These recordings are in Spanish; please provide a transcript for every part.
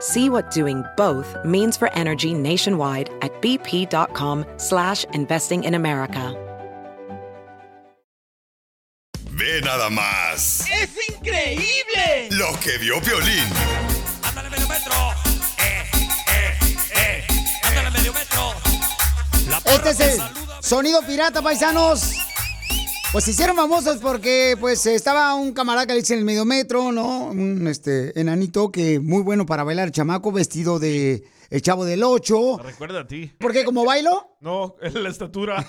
See what doing both means for energy nationwide at bp.com slash investing in America. Ve nada más ¡Es increíble! lo que vio Piolín. Ándale medio metro. Eh, eh, eh. Ándale medio metro. La Este es el saluda. sonido pirata, paisanos. Pues se hicieron famosos porque pues estaba un camarada que le dicen el medio metro, ¿no? Un este enanito que muy bueno para bailar, chamaco, vestido de el chavo del 8. Recuerda a ti. ¿Por qué? ¿Como bailo? No, es la estatura.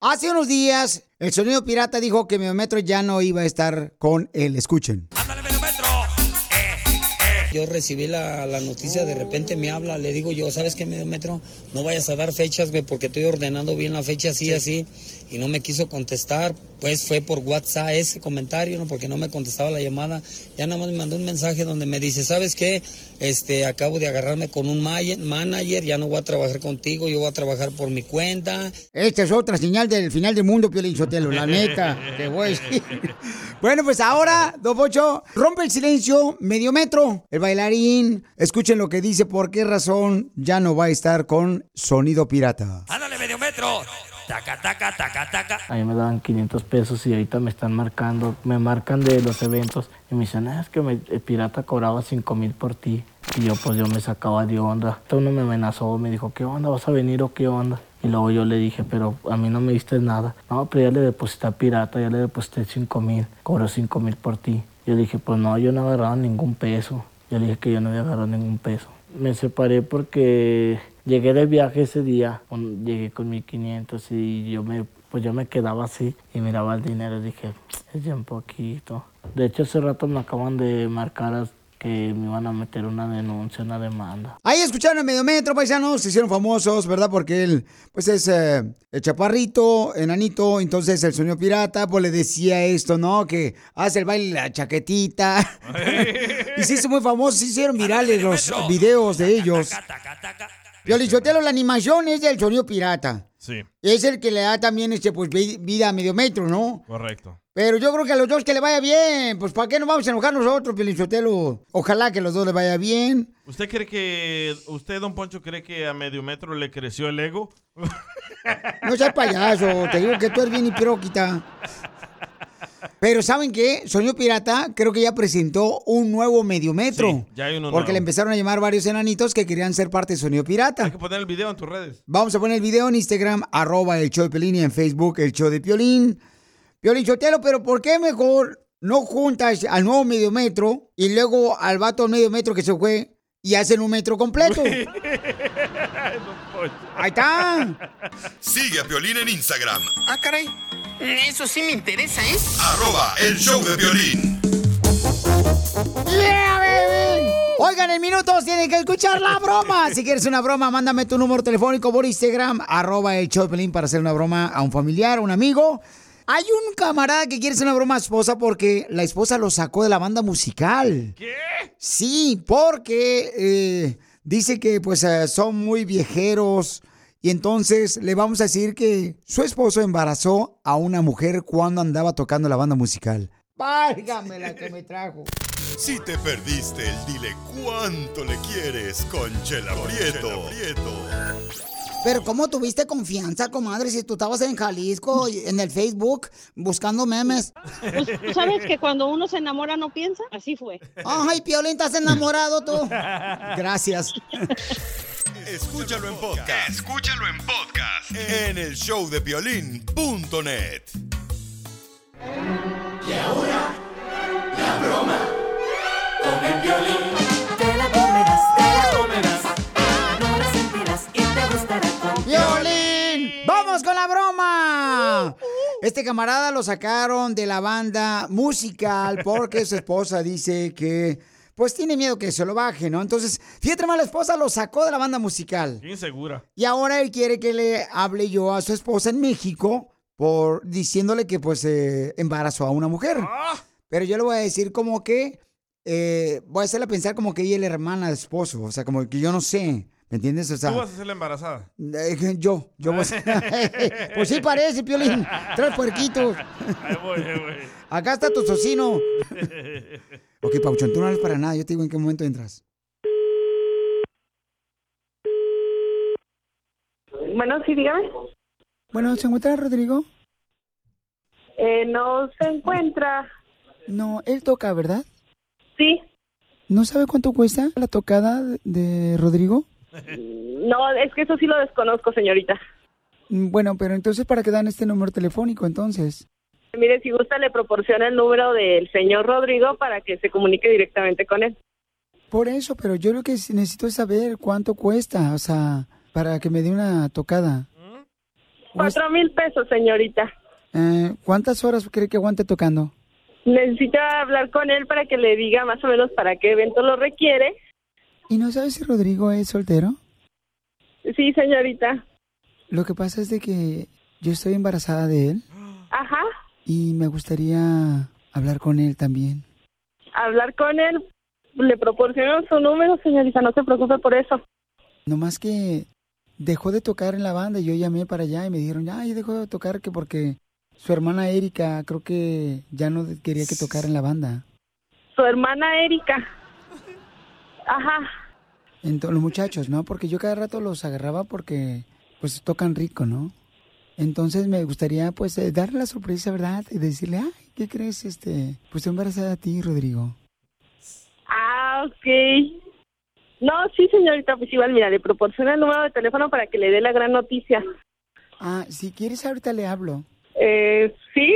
Hace unos días, el sonido pirata dijo que Mediometro ya no iba a estar con él. Escuchen. Ándale medio metro. Yo recibí la, la noticia, de repente me habla, le digo yo, ¿sabes qué, medio metro? No vayas a dar fechas, güey, porque estoy ordenando bien la fecha así, así. Y no me quiso contestar, pues fue por WhatsApp ese comentario, ¿no? Porque no me contestaba la llamada. Ya nada más me mandó un mensaje donde me dice, ¿sabes qué? Este, acabo de agarrarme con un ma- manager, ya no voy a trabajar contigo, yo voy a trabajar por mi cuenta. Esta es otra señal del final del mundo, Piolín Sotelo, la neta. Te voy a decir. Bueno, pues ahora, Don Pocho, rompe el silencio, medio metro, el bailarín. Escuchen lo que dice, por qué razón ya no va a estar con Sonido Pirata. Ándale medio metro. Taca, taca, taca, taca. A mí me daban 500 pesos y ahorita me están marcando, me marcan de los eventos y me dicen, "Ah, es que me- el pirata cobraba 5 mil por ti. Y yo pues yo me sacaba de onda. Uno me amenazó, me dijo, ¿qué onda? ¿Vas a venir o qué onda? Y luego yo le dije, pero a mí no me diste nada. No, pero ya le deposité a pirata, ya le deposité 5 mil, cobró 5 mil por ti. Yo le dije, pues no, yo no agarraba ningún peso. Yo le dije que yo no había agarrado ningún peso. Me separé porque llegué de viaje ese día, con- llegué con 1500 y yo me, pues yo me quedaba así y miraba el dinero y dije, es ya un poquito. De hecho, hace rato me acaban de marcar que me iban a meter una denuncia, una demanda. Ahí escucharon a medio metro, paisanos, se hicieron famosos, ¿verdad? Porque él, pues es eh, el chaparrito, enanito, entonces el sonido pirata, pues le decía esto, ¿no? Que hace el baile la chaquetita. y se hizo muy famoso, se hicieron virales los videos de ellos. Piolichotelo, la animación es del sonido pirata. Sí, Es el que le da también este, pues, vi- vida a medio metro, ¿no? correcto. Pero yo creo que a los dos que le vaya bien. Pues, ¿para qué nos vamos a enojar nosotros, Piolichotelo? Ojalá que a los dos le vaya bien. ¿Usted cree que, usted, don Poncho, cree que a medio metro le creció el ego? No seas payaso, te digo que tú eres bien hipróquita. Pero ¿saben qué? Sonido Pirata creo que ya presentó un nuevo mediometro. Sí, ya hay uno Porque nuevo. le empezaron a llamar varios enanitos que querían ser parte de Sonido Pirata. Hay que poner el video en tus redes. Vamos a poner el video en Instagram, arroba el show de Piolín y en Facebook el show de Piolín. Piolín Chotelo, pero ¿por qué mejor no juntas al nuevo mediometro y luego al vato al medio metro que se fue y hacen un metro completo? Ahí está. Sigue a Piolín en Instagram, Ah, caray. Eso sí me interesa, ¿eh? arroba el show de Piolín. ¡Yeah, baby! Oigan, en minutos tienen que escuchar la broma. Si quieres una broma, mándame tu número telefónico por Instagram, arroba el show de Piolín para hacer una broma a un familiar, a un amigo. Hay un camarada que quiere hacer una broma a su esposa porque la esposa lo sacó de la banda musical. ¿Qué? Sí, porque eh, dice que pues eh, son muy viejeros y entonces le vamos a decir que su esposo embarazó a una mujer cuando andaba tocando la banda musical. Válgame la que me trajo. Si te perdiste el dile cuánto le quieres con Chela Prieto. Pero ¿cómo tuviste confianza, comadre, si tú estabas en Jalisco, en el Facebook, buscando memes? Pues, ¿tú sabes que cuando uno se enamora no piensa? Así fue. Ay, Piolín, ¿estás enamorado tú? Gracias. Escúchalo en podcast. Escúchalo en podcast. En el showdepiolín.net. Y ahora, la broma con el violín. Este camarada lo sacaron de la banda musical porque su esposa dice que pues tiene miedo que se lo baje, ¿no? Entonces, fíjate más, la esposa lo sacó de la banda musical. Insegura. Y ahora él quiere que le hable yo a su esposa en México por diciéndole que pues eh, embarazó a una mujer. Pero yo le voy a decir como que eh, voy a hacerle pensar como que ella es la hermana del esposo, o sea, como que yo no sé, ¿me entiendes? O sea, Tú vas a ser la embarazada. eh, yo, yo voy a ser- Pues sí parece, Piolín. Tres puerquitos. Ahí voy, ahí voy. Acá está tu tocino. Ok, Pauchón, tú no eres para nada. Yo te digo en qué momento entras. Bueno, sí, dígame. Bueno, ¿se encuentra Rodrigo? Eh, no se encuentra. No, él toca, ¿verdad? Sí. ¿No sabe cuánto cuesta la tocada de Rodrigo? No, es que eso sí lo desconozco, señorita. Mm, Bueno, pero entonces, ¿para qué dan este número telefónico entonces? Mire, si gusta, le proporciona el número del señor Rodrigo para que se comunique directamente con él. Por eso, pero yo lo que necesito es saber cuánto cuesta, o sea, para que me dé una tocada. Cuatro mil pesos, señorita. Eh, ¿Cuántas horas cree que aguante tocando? Necesita hablar con él para que le diga más o menos para qué evento lo requiere. ¿Y no sabes si Rodrigo es soltero? Sí, señorita. Lo que pasa es de que yo estoy embarazada de él Ajá. y me gustaría hablar con él también. Hablar con él. Le proporciono su número, señorita. No se preocupe por eso. No más que dejó de tocar en la banda y yo llamé para allá y me dijeron, ya, ya dejó de tocar que porque su hermana Erika creo que ya no quería que tocara en la banda. Su hermana Erika. Ajá. Entonces, los muchachos, ¿no? Porque yo cada rato los agarraba porque pues tocan rico, ¿no? Entonces me gustaría pues eh, darle la sorpresa, ¿verdad? Y decirle, ay, ¿qué crees? Este, pues estoy embarazada a ti, Rodrigo. Ah, ok. No, sí, señorita, pues igual, mira, le proporciona el número de teléfono para que le dé la gran noticia. Ah, si quieres ahorita le hablo. Eh, ¿sí?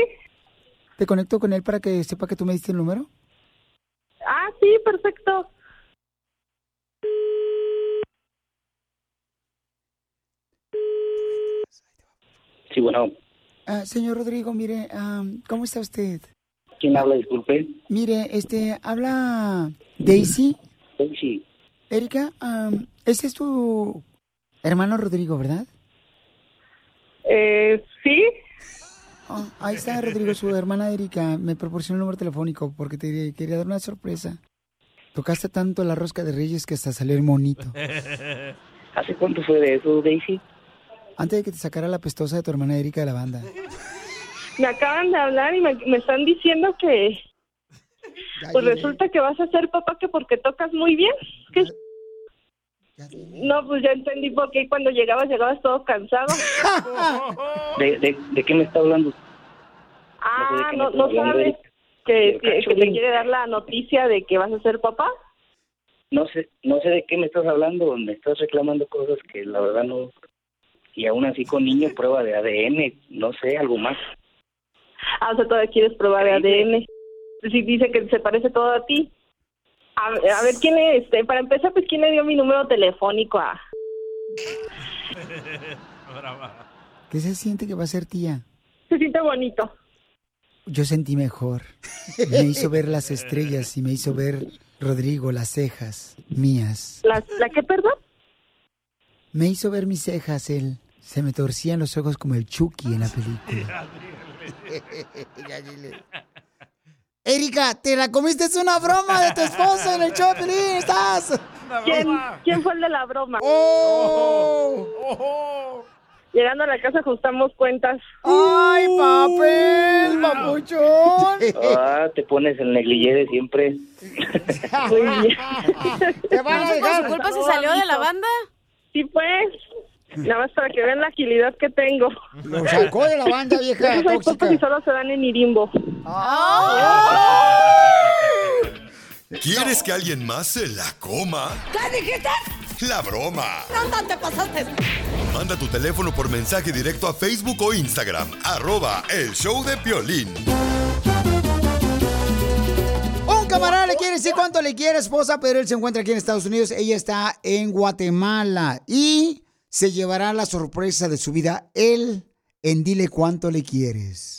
¿Te conecto con él para que sepa que tú me diste el número? Ah, sí, perfecto. Sí, bueno, Ah, señor Rodrigo, mire, ¿cómo está usted? ¿quién habla? Disculpe. Mire, este, habla Daisy. Sí, Erika, am, ese es tu hermano Rodrigo, ¿verdad? Eh, ¿sí? Ah, ahí está Rodrigo, su hermana Erika. Me proporcionó el número telefónico porque te quería dar una sorpresa. Tocaste tanto la rosca de Reyes que hasta salió el monito. ¿Hace cuánto fue de eso, Daisy? Antes de que te sacara la pestosa de tu hermana Erika de la banda. Me acaban de hablar y me, me están diciendo que... Pues resulta que vas a ser papá que porque tocas muy bien. ¿Qué? No, pues ya entendí por qué cuando llegabas, llegabas todo cansado. ¿De, de, de qué me está hablando? Ah, no, no sabes que, que, que te quiere dar la noticia de que vas a ser papá. No sé, no sé de qué me estás hablando, me estás reclamando cosas que la verdad no... Y aún así con niño prueba de ADN, no sé, algo más. Ah, o sea, todavía quieres probar ADN. Sí, dice que se parece todo a ti. A, a ver, ¿quién es? Este? Para empezar, pues, ¿quién le dio mi número telefónico a...? ¿Qué se siente que va a ser tía? Se siente bonito. Yo sentí mejor. Me hizo ver las estrellas y me hizo ver Rodrigo, las cejas mías. ¿La, ¿La qué, perdón? Me hizo ver mis cejas, él. Se me torcían los ojos como el Chucky en la película. Erika, te la comiste, es una broma de tu esposo en el show, Pelín, ¿estás? ¿Quién, ¿Quién fue el de la broma? ¡Oh! Llegando a la casa ajustamos cuentas. ¡Ay, papel, papuchón! Ah, te pones el negligé de siempre. Te van a ¿Por dejar. su culpa se salió de la banda? Sí, pues. Nada más para que vean la agilidad que tengo. Lo sacó de la banda, vieja Esos hay tóxica. pocos y solo se dan en Irimbo. ¿Quieres que alguien más se la coma? ¿Qué dijiste? La broma. No, te pasaste. Manda tu teléfono por mensaje directo a Facebook o Instagram. Arroba el show de Piolín. Camarada le quiere decir cuánto le quiere esposa, pero él se encuentra aquí en Estados Unidos. Ella está en Guatemala y se llevará la sorpresa de su vida. Él en Dile cuánto le quieres.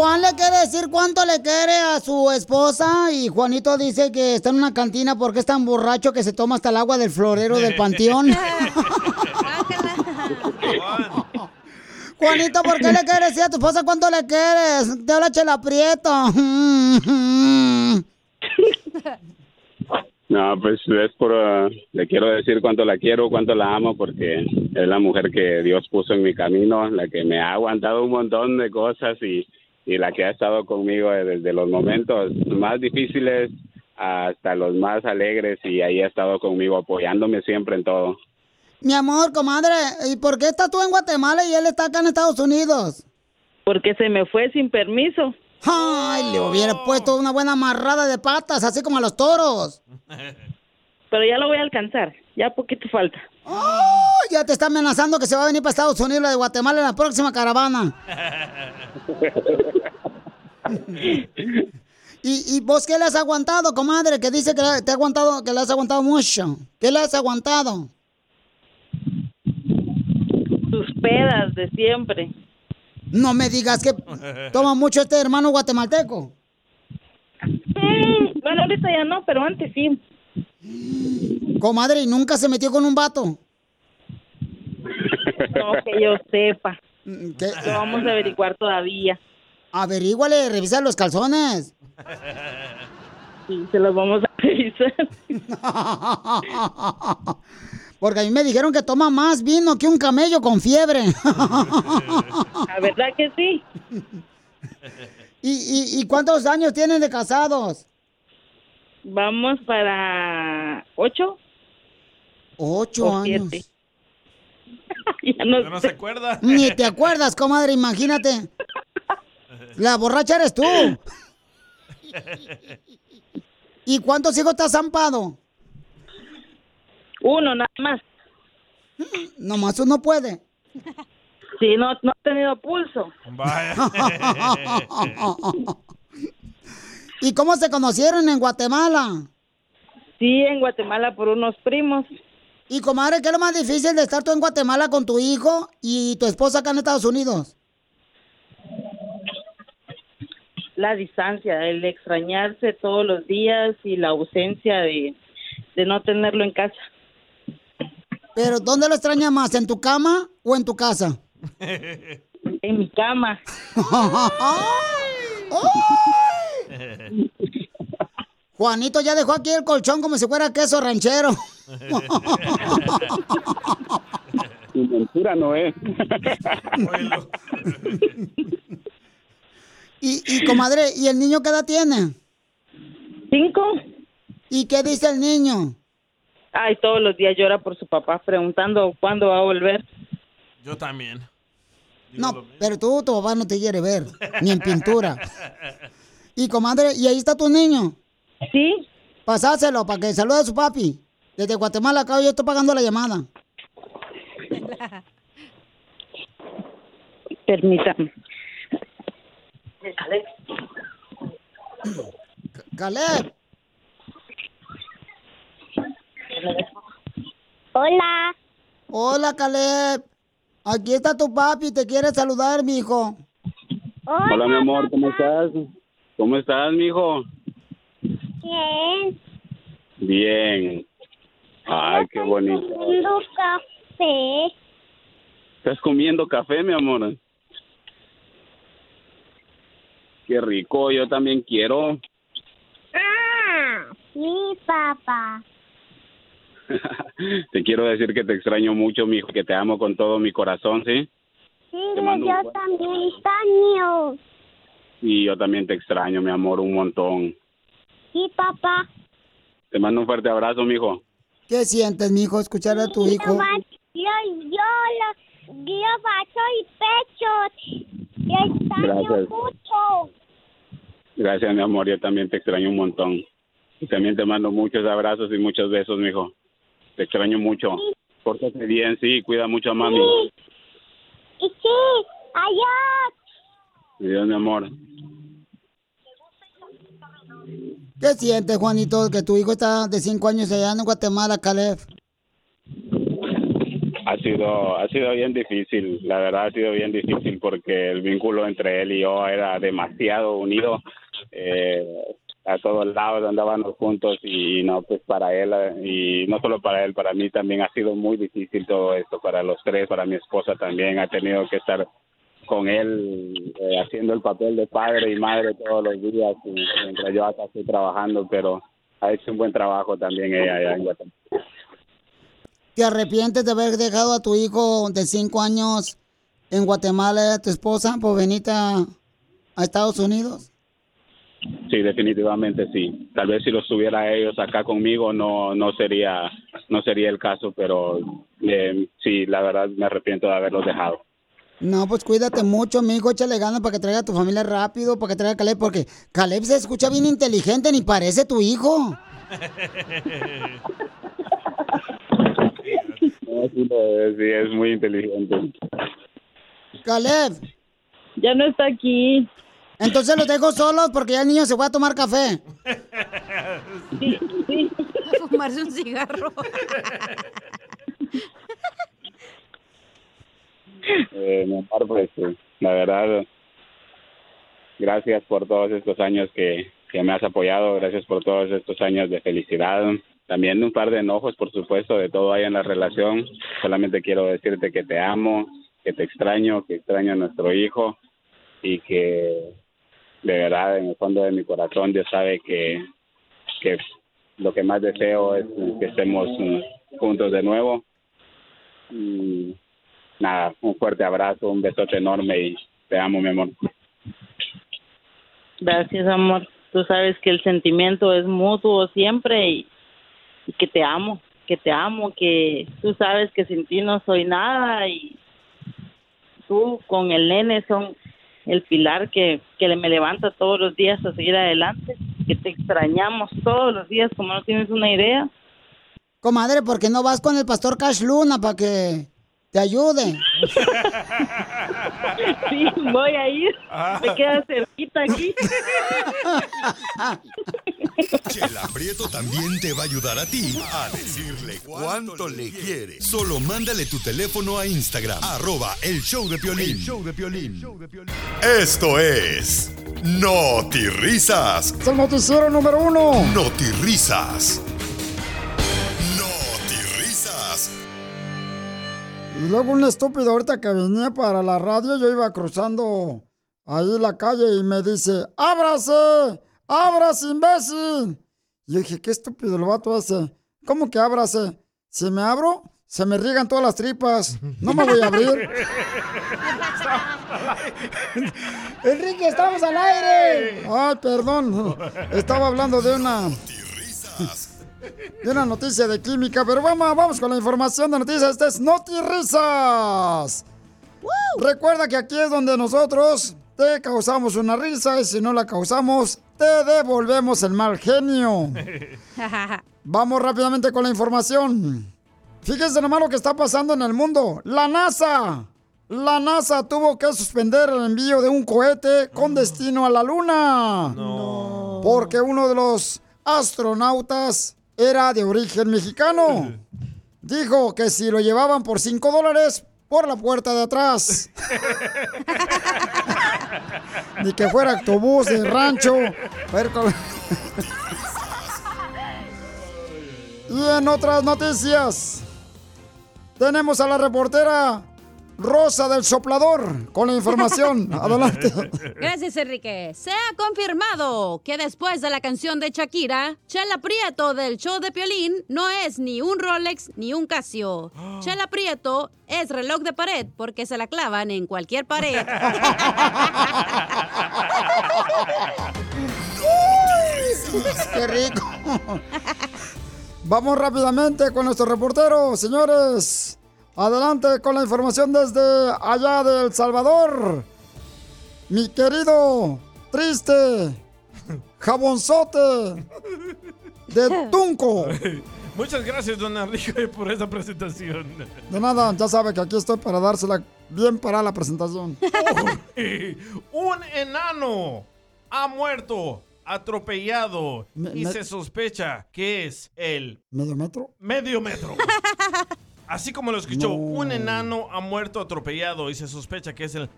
Juan le quiere decir cuánto le quiere a su esposa y Juanito dice que está en una cantina porque es tan borracho que se toma hasta el agua del florero del panteón. Juanito, ¿por qué le quieres decir a tu esposa cuánto le quieres? Te habla Chela Prieto. No, pues es por... uh, le quiero decir cuánto la quiero, cuánto la amo, porque es la mujer que Dios puso en mi camino, la que me ha aguantado un montón de cosas y, y la que ha estado conmigo desde los momentos más difíciles hasta los más alegres y ahí ha estado conmigo apoyándome siempre en todo. Mi amor, comadre, ¿y por qué estás tú en Guatemala y él está acá en Estados Unidos? Porque se me fue sin permiso. Ay, le hubiera puesto una buena amarrada de patas, así como a los toros. Pero ya lo voy a alcanzar, ya poquito falta. Oh, ya te está amenazando que se va a venir para Estados Unidos la de Guatemala en la próxima caravana. ¿Y, ¿Y vos qué le has aguantado, comadre? Que dice que te ha aguantado, que le has aguantado mucho. ¿Qué le has aguantado? Sus pedas de siempre. No me digas que toma mucho este hermano guatemalteco. Mm, bueno, ahorita ya no, pero antes sí. Comadre, ¿y nunca se metió con un vato? No que yo sepa. Lo vamos a averiguar todavía. Averíguale, revisa los calzones. Sí, se los vamos a revisar. Porque a mí me dijeron que toma más vino que un camello con fiebre. La verdad que sí. ¿Y, y, y cuántos años tienen de casados? Vamos para ocho. Ocho o años. siete. ya no, no se acuerda. Ni te acuerdas, comadre, imagínate. La borracha eres tú. ¿Y cuántos hijos te has zampado? Uno, nada más. Nomás uno puede. Sí, no, no he tenido pulso. ¿Y cómo se conocieron en Guatemala? Sí, en Guatemala por unos primos. Y comadre, ¿qué es lo más difícil de estar tú en Guatemala con tu hijo y tu esposa acá en Estados Unidos? La distancia, el extrañarse todos los días y la ausencia de, de no tenerlo en casa. Pero ¿dónde lo extraña más? ¿En tu cama o en tu casa? En mi cama. Juanito ya dejó aquí el colchón como si fuera queso ranchero. Mi mentira no es. y, y comadre, ¿y el niño qué edad tiene? Cinco. ¿Y qué dice el niño? Ay, todos los días llora por su papá preguntando cuándo va a volver. Yo también. No, pero tú, tu papá no te quiere ver, ni en pintura. Y comadre, ¿y ahí está tu niño? Sí. Pasáselo para que salude a su papi. Desde Guatemala acá yo estoy pagando la llamada. Permítame. Caleb. Hola. Hola, Caleb. Aquí está tu papi, te quiere saludar, mijo. Hola, mi amor, ¿cómo estás? ¿Cómo estás, mijo? Bien. Bien. Ay, qué bonito. Tomando café. ¿Estás comiendo café, mi amor? Qué rico, yo también quiero. Ah, sí, papá. te quiero decir que te extraño mucho, mijo, que te amo con todo mi corazón, ¿sí? Sí, yo también extraño. Y yo también te extraño, mi amor, un montón. Sí, papá. Te mando un fuerte abrazo, mijo. ¿Qué sientes, mijo, escuchar a tu hijo? Yo, yo, yo, lo, yo bacho y pecho. Yo extraño Gracias. mucho. Gracias, mi amor, yo también te extraño un montón. Y también te mando muchos abrazos y muchos besos, mijo. Te extraño mucho. Pórtate bien, sí, cuida mucho a mami. Sí. Y sí, allá. Adiós, mi amor. ¿Qué sientes, Juanito, que tu hijo está de cinco años allá en Guatemala, Caleb? Ha sido, ha sido bien difícil, la verdad ha sido bien difícil porque el vínculo entre él y yo era demasiado unido. Eh, a todos lados andábamos juntos y no, pues para él y no solo para él, para mí también ha sido muy difícil todo esto, para los tres, para mi esposa también ha tenido que estar con él eh, haciendo el papel de padre y madre todos los días y mientras yo acá estoy trabajando, pero ha hecho un buen trabajo también ella allá en Guatemala. ¿Te arrepientes de haber dejado a tu hijo de cinco años en Guatemala, tu esposa, por venirte a, a Estados Unidos? Sí, definitivamente sí. Tal vez si los tuviera ellos acá conmigo no no sería no sería el caso, pero eh, sí, la verdad me arrepiento de haberlos dejado. No, pues cuídate mucho, mi hijo, échale ganas para que traiga a tu familia rápido, para que traiga a Caleb, porque Caleb se escucha bien inteligente, ni parece tu hijo. No, sí, lo es, sí, es muy inteligente. Caleb. Ya no está aquí. Entonces los dejo solos porque ya el niño se fue a tomar café. A fumarse un cigarro. Eh, mi amor, pues eh, la verdad, gracias por todos estos años que, que me has apoyado, gracias por todos estos años de felicidad. También un par de enojos, por supuesto, de todo hay en la relación. Solamente quiero decirte que te amo, que te extraño, que extraño a nuestro hijo y que de verdad en el fondo de mi corazón Dios sabe que, que lo que más deseo es que estemos juntos de nuevo. Nada, un fuerte abrazo, un besote enorme y te amo, mi amor. Gracias, amor. Tú sabes que el sentimiento es mutuo siempre y, y que te amo, que te amo, que tú sabes que sin ti no soy nada y tú con el nene son el pilar que, que le- me levanta todos los días a seguir adelante, que te extrañamos todos los días como no tienes una idea. Comadre, ¿por qué no vas con el pastor Cash Luna para que te ayude? Sí, voy a ir. Me queda cerquita aquí. Chela Prieto también te va a ayudar a ti a decirle cuánto le quiere. Solo mándale tu teléfono a Instagram, arroba el show de Piolín. show de Piolín. Esto es No Risas. Es el noticiero número uno. No Y luego un estúpido ahorita que venía para la radio, yo iba cruzando ahí la calle y me dice, ¡ábrase! ¡Ábrase, imbécil! Y yo dije, qué estúpido el vato ese. ¿Cómo que ábrase? Si me abro, se me riegan todas las tripas. No me voy a abrir. Enrique, estamos al aire. Ay, perdón. Estaba hablando de una de una noticia de química, pero vamos, vamos con la información de noticias. Este es Noti Risas. Recuerda que aquí es donde nosotros te causamos una risa y si no la causamos, te devolvemos el mal genio. Vamos rápidamente con la información. Fíjense nomás lo que está pasando en el mundo. La NASA. La NASA tuvo que suspender el envío de un cohete con destino a la Luna. Porque uno de los astronautas era de origen mexicano. Dijo que si lo llevaban por 5 dólares, por la puerta de atrás. Ni que fuera autobús de rancho. Y en otras noticias, tenemos a la reportera Rosa del Soplador con la información. Adelante. Gracias, Enrique. Se ha confirmado que después de la canción de Shakira, Chela Prieto del show de Piolín no es ni un Rolex ni un Casio. Chela Prieto es reloj de pared porque se la clavan en cualquier pared. ¡Qué rico! Vamos rápidamente con nuestro reportero, señores. Adelante con la información desde allá de El Salvador. Mi querido, triste, jabonzote de Tunco. Muchas gracias, don Enrique, por esa presentación. De nada, ya sabe que aquí estoy para dársela bien para la presentación. Un enano ha muerto atropellado y me- se sospecha que es el ¿Medio metro? medio metro. Así como lo escuchó, No. un enano ha muerto atropellado y se sospecha que es el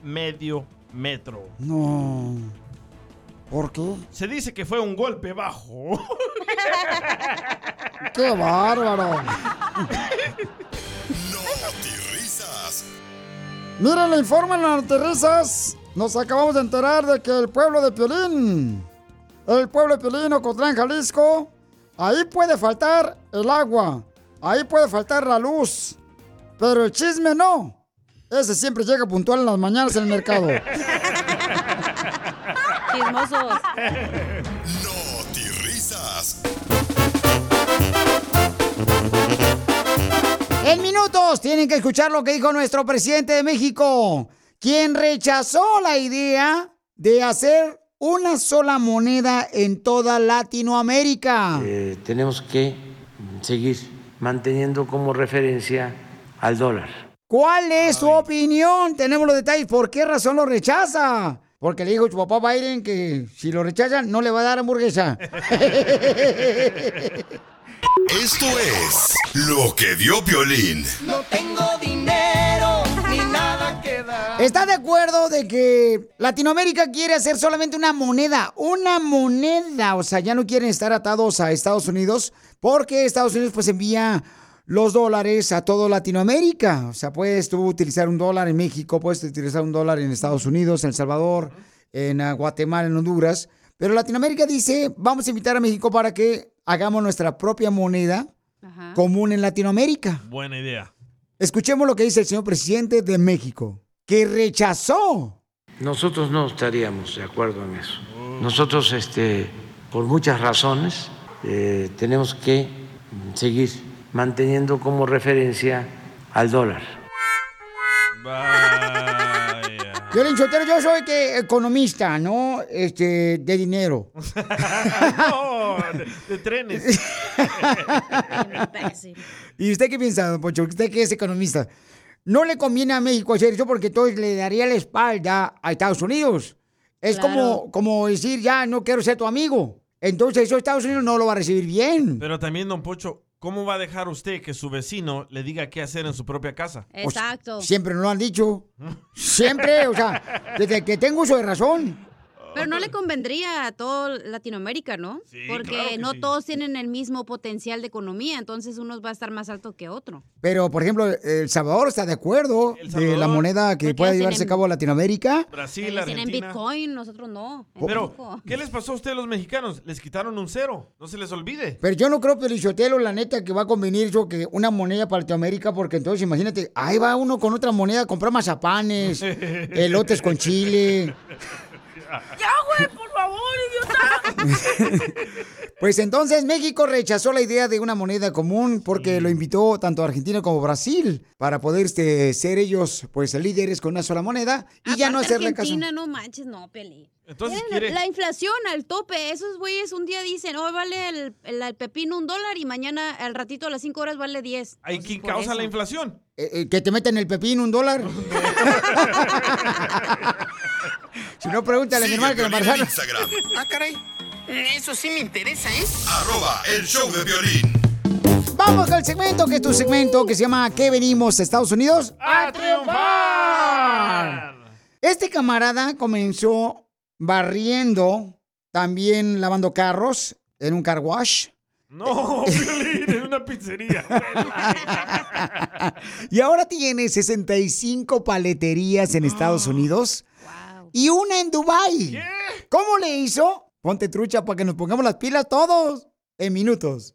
medio metro. No. ¿Por qué? Se dice que fue un golpe bajo. ¡Qué bárbaro! risas. Miren, le informan las noticias. Nos acabamos de enterar de que el pueblo de Piolín, el pueblo de Piolín, Ocotlán, Jalisco, ahí puede faltar el agua, ahí puede faltar la luz, pero el chisme no. Ese siempre llega puntual en las mañanas en el mercado. Chismosos. risas. En minutos tienen que escuchar lo que dijo nuestro presidente de México, quien rechazó la idea de hacer una sola moneda en toda Latinoamérica. Eh, tenemos que seguir manteniendo como referencia al dólar. ¿Cuál es su opinión? Tenemos los detalles. ¿Por qué razón lo rechaza? Porque le dijo a su papá Biden que si lo rechazan no le va a dar hamburguesa. Esto es lo que dio Piolín. No tengo dinero ¿Está de acuerdo de que Latinoamérica quiere hacer solamente una moneda? Una moneda. O sea, ya no quieren estar atados a Estados Unidos porque Estados Unidos pues envía los dólares a toda Latinoamérica. O sea, puedes tú utilizar un dólar en México, puedes utilizar un dólar en Estados Unidos, en El Salvador, en ah, Guatemala, en Honduras. Pero Latinoamérica dice, vamos a invitar a México para que hagamos nuestra propia moneda común en Latinoamérica. Buena idea. Escuchemos lo que dice el señor presidente de México, que rechazó. Nosotros no estaríamos de acuerdo en eso. Nosotros, este, por muchas razones, eh, tenemos que seguir manteniendo como referencia al dólar. Yo, Chotero, yo soy que economista, ¿no? Este, de dinero. no, de, de trenes. ¿Y usted qué piensa, don Poncho? Usted que es economista. No le conviene a México hacer eso porque entonces le daría la espalda a Estados Unidos. Es Claro. como, como decir, ya no quiero ser tu amigo. Entonces eso Estados Unidos no lo va a recibir bien. Pero también, don Pocho, ¿cómo va a dejar usted que su vecino le diga qué hacer en su propia casa? Exacto. Siempre nos lo han dicho. Siempre, o sea, desde que tengo uso de razón. Pero no le convendría a todo Latinoamérica, ¿no? Porque claro que no sí. todos tienen el mismo potencial de economía, entonces uno va a estar más alto que otro. Pero, por ejemplo, El Salvador está de acuerdo de la moneda que porque pueda llevarse a tienen- cabo Latinoamérica. Brasil, Ellos tienen Argentina. Bitcoin, nosotros no. Pero, México. ¿qué les pasó a ustedes los mexicanos? Les quitaron un cero. No se les olvide. Pero yo no creo, Pelichotelo, la neta, que va a convenir eso que una moneda para Latinoamérica, porque entonces imagínate, ahí va uno con otra moneda a comprar mazapanes, elotes con chile. ¡Ya, güey, por favor, idiota! Pues entonces México rechazó la idea de una moneda común porque lo invitó tanto a Argentina como Brasil para poder este, ser ellos pues líderes con una sola moneda y ya no hacerle caso. Argentina, no manches, no, Peli. Entonces quiere- La inflación al tope. Esos güeyes un día dicen, hoy vale el, el- el pepino un dólar y mañana al ratito a las cinco horas vale 10. ¿Hay Entonces, quién causa eso. la inflación? Eh, eh, que te meten el pepino un dólar. si no, pregúntale a mi hermana que en marzaron. Instagram, Ah, caray. Eso sí me interesa, ¿eh? arroba el show de violín. Vamos con el segmento, que es tu segmento, que se llama ¿Qué venimos, Estados Unidos? ¡A triunfar! Este camarada comenzó barriendo, también lavando carros en un car wash. No, Piolín, en una pizzería. Y ahora tiene 65 paleterías en Estados Unidos y una en Dubai. ¿Cómo le hizo? Ponte trucha para que nos pongamos las pilas todos en minutos.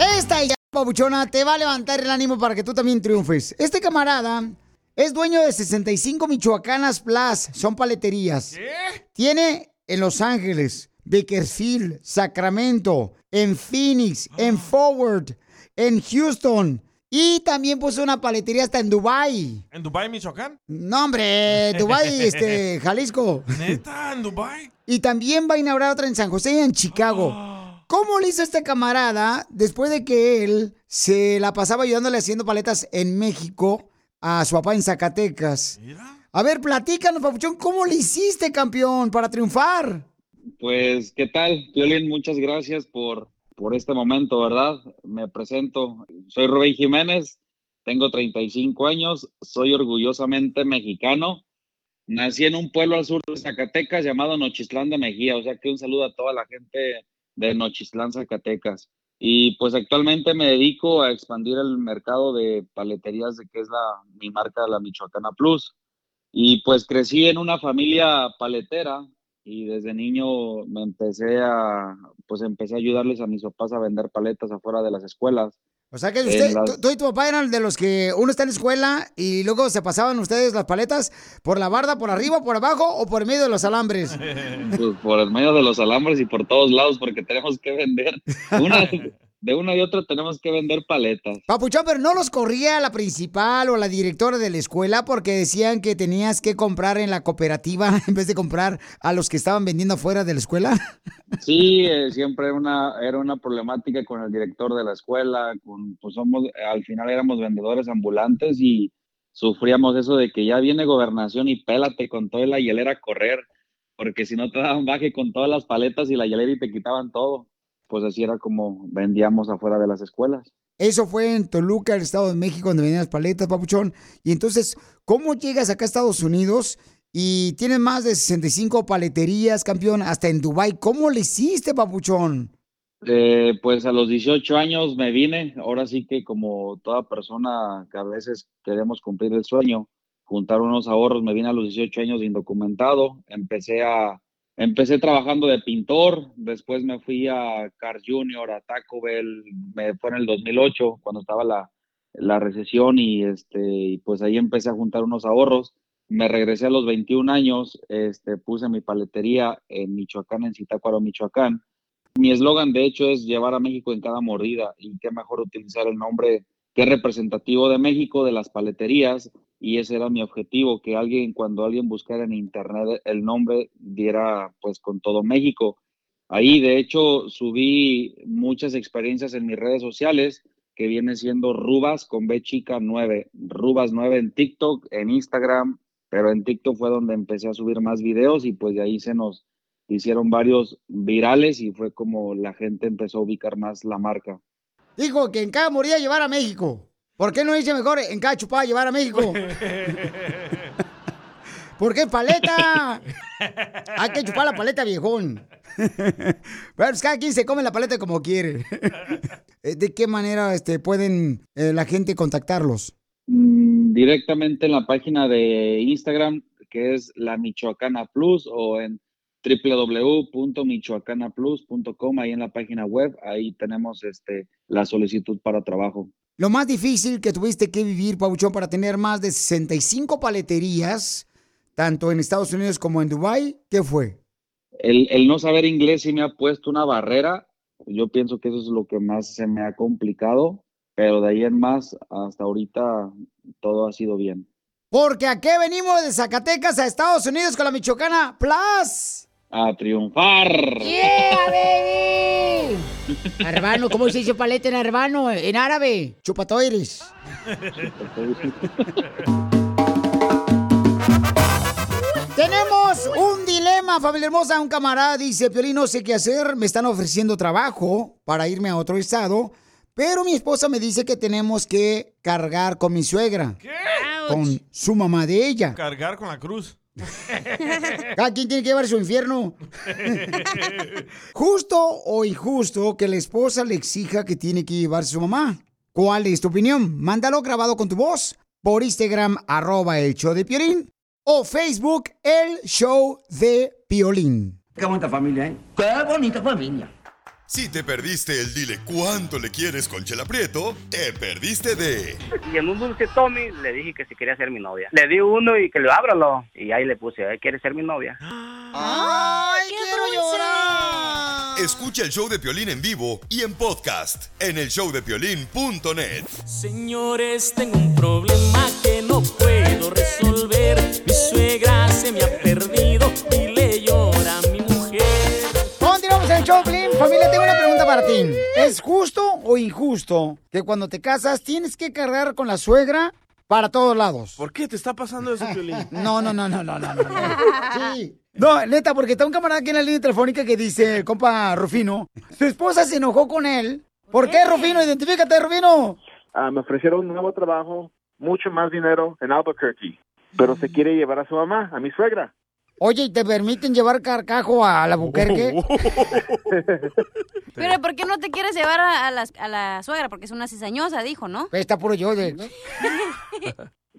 Esta idea, pabuchona, te va a levantar el ánimo para que tú también triunfes. Este camarada es dueño de 65 Michoacanas Plus, son paleterías. Tiene en Los Ángeles, Bakersfield, Sacramento, en Phoenix, en Forward, en Houston. Y también puso una paletería hasta en Dubai. ¿En Dubái, Michoacán? No, hombre, Dubai, este, Jalisco. ¿Neta? ¿En Dubái? Y también va a inaugurar otra en San José y en Chicago. ¿Cómo le hizo este camarada después de que él se la pasaba ayudándole haciendo paletas en México a su papá en Zacatecas? A ver, platícanos, papuchón, ¿cómo le hiciste, campeón, para triunfar? Pues, ¿qué tal? Violín, muchas gracias por, por este momento, ¿verdad? Me presento. Soy Rubén Jiménez, tengo 35 años, soy orgullosamente mexicano. Nací en un pueblo al sur de Zacatecas llamado Nochistlán de Mejía, o sea que un saludo a toda la gente de Nochistlán, Zacatecas. Y pues actualmente me dedico a expandir el mercado de paleterías de que es la, mi marca, la Michoacana Plus. Y pues crecí en una familia paletera y desde niño me empecé a, pues empecé a ayudarles a mis papás a vender paletas afuera de las escuelas. O sea que usted, tú y tu papá eran de los que uno está en la escuela y luego se pasaban ustedes las paletas por la barda, por arriba, por abajo o por medio de los alambres. Pues por el medio de los alambres y por todos lados, porque tenemos que vender. Una, de una y otra tenemos que vender paletas. Papuchón, pero no los corría la principal o la directora de la escuela porque decían que tenías que comprar en la cooperativa en vez de comprar a los que estaban vendiendo afuera de la escuela. Sí, eh, siempre era una, era una problemática con el director de la escuela, con, pues somos, al final éramos vendedores ambulantes y sufríamos eso de que ya viene gobernación y pélate con toda la hielera a correr, porque si no te daban baje con todas las paletas y la hielera y te quitaban todo. Pues así era como vendíamos afuera de las escuelas. Eso fue en Toluca, el Estado de México, donde venían las paletas, papuchón. Y entonces, ¿cómo llegas acá a Estados Unidos y tienes más de 65 paleterías, campeón, hasta en Dubai? ¿Cómo le hiciste, papuchón? Eh, pues a los 18 años me vine, ahora sí que como toda persona que a veces queremos cumplir el sueño, juntar unos ahorros, me vine a los 18 años indocumentado, empecé a, empecé trabajando de pintor, después me fui a Car Junior, a Taco Bell, me fue en el 2008 cuando estaba la, la recesión y este, y pues ahí empecé a juntar unos ahorros. Me regresé a los 21 años, este, puse mi paletería en Michoacán, en Zitácuaro, Michoacán. Mi eslogan, de hecho, es llevar a México en cada mordida y qué mejor utilizar el nombre que es representativo de México, de las paleterías, y ese era mi objetivo, que alguien, cuando alguien buscara en internet el nombre, diera pues con todo México. Ahí, de hecho, subí muchas experiencias en mis redes sociales, que viene siendo Rubas con B chica 9, Rubas 9 en TikTok, en Instagram, pero en TikTok fue donde empecé a subir más videos y pues de ahí se nos hicieron varios virales y fue como la gente empezó a ubicar más la marca. Dijo que en cada mordida llevar a México. ¿Por qué no dice mejor en cada chupada llevar a México? ¿Por qué paleta? Hay que chupar la paleta, viejón. Pero pues, cada quien se come la paleta como quiere. Eh, ¿De qué manera este, pueden eh, la gente contactarlos? Mm, directamente en la página de Instagram, que es la Michoacana Plus, o en www.michoacanaplus.com, ahí en la página web, ahí tenemos este, la solicitud para trabajo. Lo más difícil que tuviste que vivir, Pauchón, para tener más de 65 paleterías, tanto en Estados Unidos como en Dubai, ¿qué fue? El, el no saber inglés sí me ha puesto una barrera. Yo pienso que eso es lo que más se me ha complicado, pero de ahí en más, hasta ahorita todo ha sido bien. Porque aquí venimos de Zacatecas a Estados Unidos con la Michoacana Plus. A triunfar. ¡Yeah, baby! Arbano, ¿cómo se dice paleta en arbano? En árabe. Chupatoiris. Tenemos un dilema, familia hermosa. Un camarada dice, Piolín, no sé qué hacer. Me están ofreciendo trabajo para irme a otro estado. Pero mi esposa me dice que tenemos que cargar con mi suegra. ¿Qué? Con su mamá de ella. Cargar con la cruz. Cada quien tiene que llevar su infierno. Justo o injusto que la esposa le exija que tiene que llevarse su mamá. ¿Cuál es tu opinión? Mándalo grabado con tu voz por Instagram, arroba el show de Piolín, o Facebook, el show de Piolín. Qué bonita familia, ¿eh? Qué bonita familia. Si te perdiste el dile cuánto le quieres con Chela Prieto, te perdiste de... Y en un dulce Tommy le dije que si quería ser mi novia. Le di uno y que lo ábralo. Y ahí le puse, "Ay, ¿quieres ser mi novia? ¡Ay, quiero llorar! Escucha el show de Piolín en vivo y en podcast en el showdepiolín.net. Señores, tengo un problema que no puedo resolver. Mi suegra se me ha perdido y el Piolín. Familia, tengo una pregunta para ti. ¿Es justo o injusto que cuando te casas tienes que cargar con la suegra para todos lados? ¿Por qué te está pasando eso, Piolín? No, no, no, no, no, no. no. Sí. No, neta, porque está un camarada aquí en la línea telefónica que dice, compa Rufino, su esposa se enojó con él. ¿Por qué, Rufino? Identifícate, Rufino. Ah, me ofrecieron un nuevo trabajo, mucho más dinero en Albuquerque, pero se quiere llevar a su mamá, a mi suegra. Oye, ¿y te permiten llevar carcajo a la buquerque? Pero ¿por qué no te quieres llevar a, a la, a la suegra? Porque es una cizañosa, dijo, ¿no? Está puro yo. De...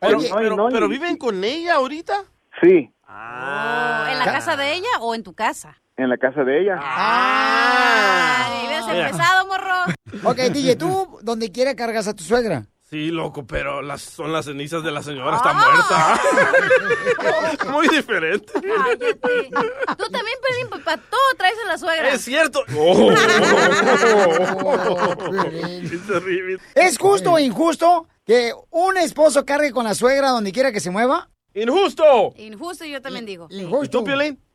Pero, Oye, pero- no, pero ¿viven con ella ahorita? Sí, Oh, ¿En la casa de ella o en tu casa? en la casa de ella. Hubieras Mira. empezado, morro. Ok, DJ, ¿tú donde quiera cargas a tu suegra? Sí, loco, pero las, son las cenizas de la señora, está muerta. Muy diferente. Cállate. Tú también, Pelín, para todo traes a la suegra. Es cierto. Oh. Es terrible. ¿Es justo o injusto que un esposo cargue con la suegra donde quiera que se mueva? ¡Injusto! Injusto, yo también digo. Injusto.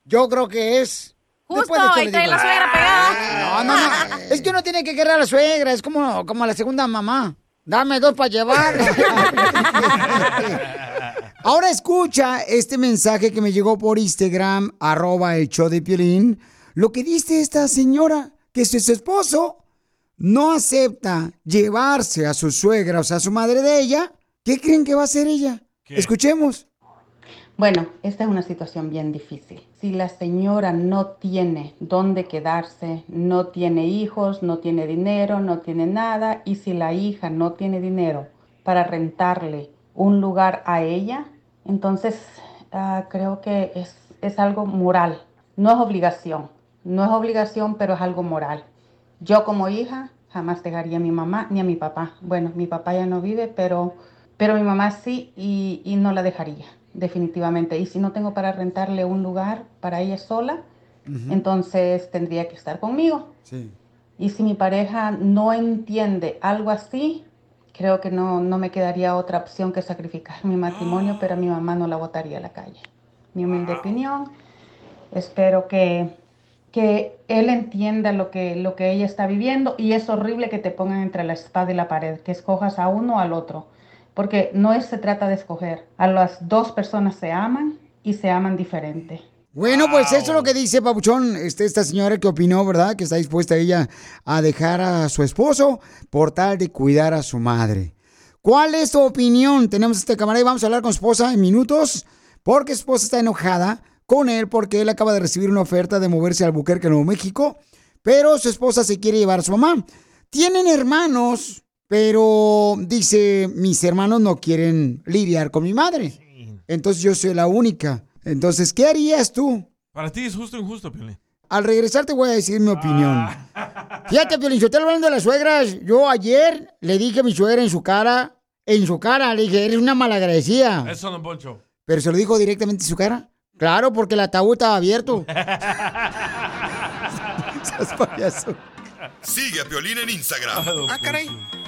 Yo creo que es... Justo, Después de esto y le trae la suegra pegada. No, no, no. Es que uno tiene que querer a la suegra. Es como, como a la segunda mamá. Dame dos para llevar. Ahora escucha este mensaje que me llegó por Instagram, arroba el show de Piolín. Lo que dice esta señora, que si su esposo no acepta llevarse a su suegra, o sea, a su madre de ella, ¿qué creen que va a hacer ella? Escuchemos. Bueno, esta es una situación bien difícil. Si la señora no tiene dónde quedarse, no tiene hijos, no tiene dinero, no tiene nada, y si la hija no tiene dinero para rentarle un lugar a ella, entonces ah, creo que es, es algo moral. No es obligación, no es obligación, pero es algo moral. Yo como hija jamás dejaría a mi mamá ni a mi papá. Bueno, mi papá ya no vive, pero, pero mi mamá sí y, y no la dejaría, definitivamente. Y si no tengo para rentarle un lugar para ella sola, entonces tendría que estar conmigo. Sí. Y si mi pareja no entiende algo así, creo que no, no me quedaría otra opción que sacrificar mi matrimonio, pero a mi mamá no la botaría a la calle. Mi humilde opinión. Espero que, que él entienda lo que, lo que ella está viviendo y es horrible que te pongan entre la espada y la pared, que escojas a uno o al otro, porque no es, se trata de escoger. A las dos personas se aman y se aman diferente. Bueno, pues eso es lo que dice Pabuchón, este, esta señora que opinó, ¿verdad? Que está dispuesta ella a dejar a su esposo por tal de cuidar a su madre. ¿Cuál es tu opinión? Tenemos este camarada y vamos a hablar con su esposa en minutos, porque su esposa está enojada con él porque él acaba de recibir una oferta de moverse al Albuquerque, Nuevo México, pero su esposa se quiere llevar a su mamá. Tienen hermanos, pero dice, mis hermanos no quieren lidiar con mi madre. Entonces yo soy la única. Entonces, ¿qué harías tú? Para ti es justo o injusto, Piolín. Al regresar te voy a decir mi opinión. Fíjate, Piolín, yo te hablando de las suegras. Yo ayer le dije a mi suegra en su cara, en su cara, le dije, eres una malagradecida. Eso no, Poncho. Pero se lo dijo directamente en su cara. Claro, porque el ataúd estaba abierto. Seas payaso. Sigue a Piolín en Instagram. Ah, caray.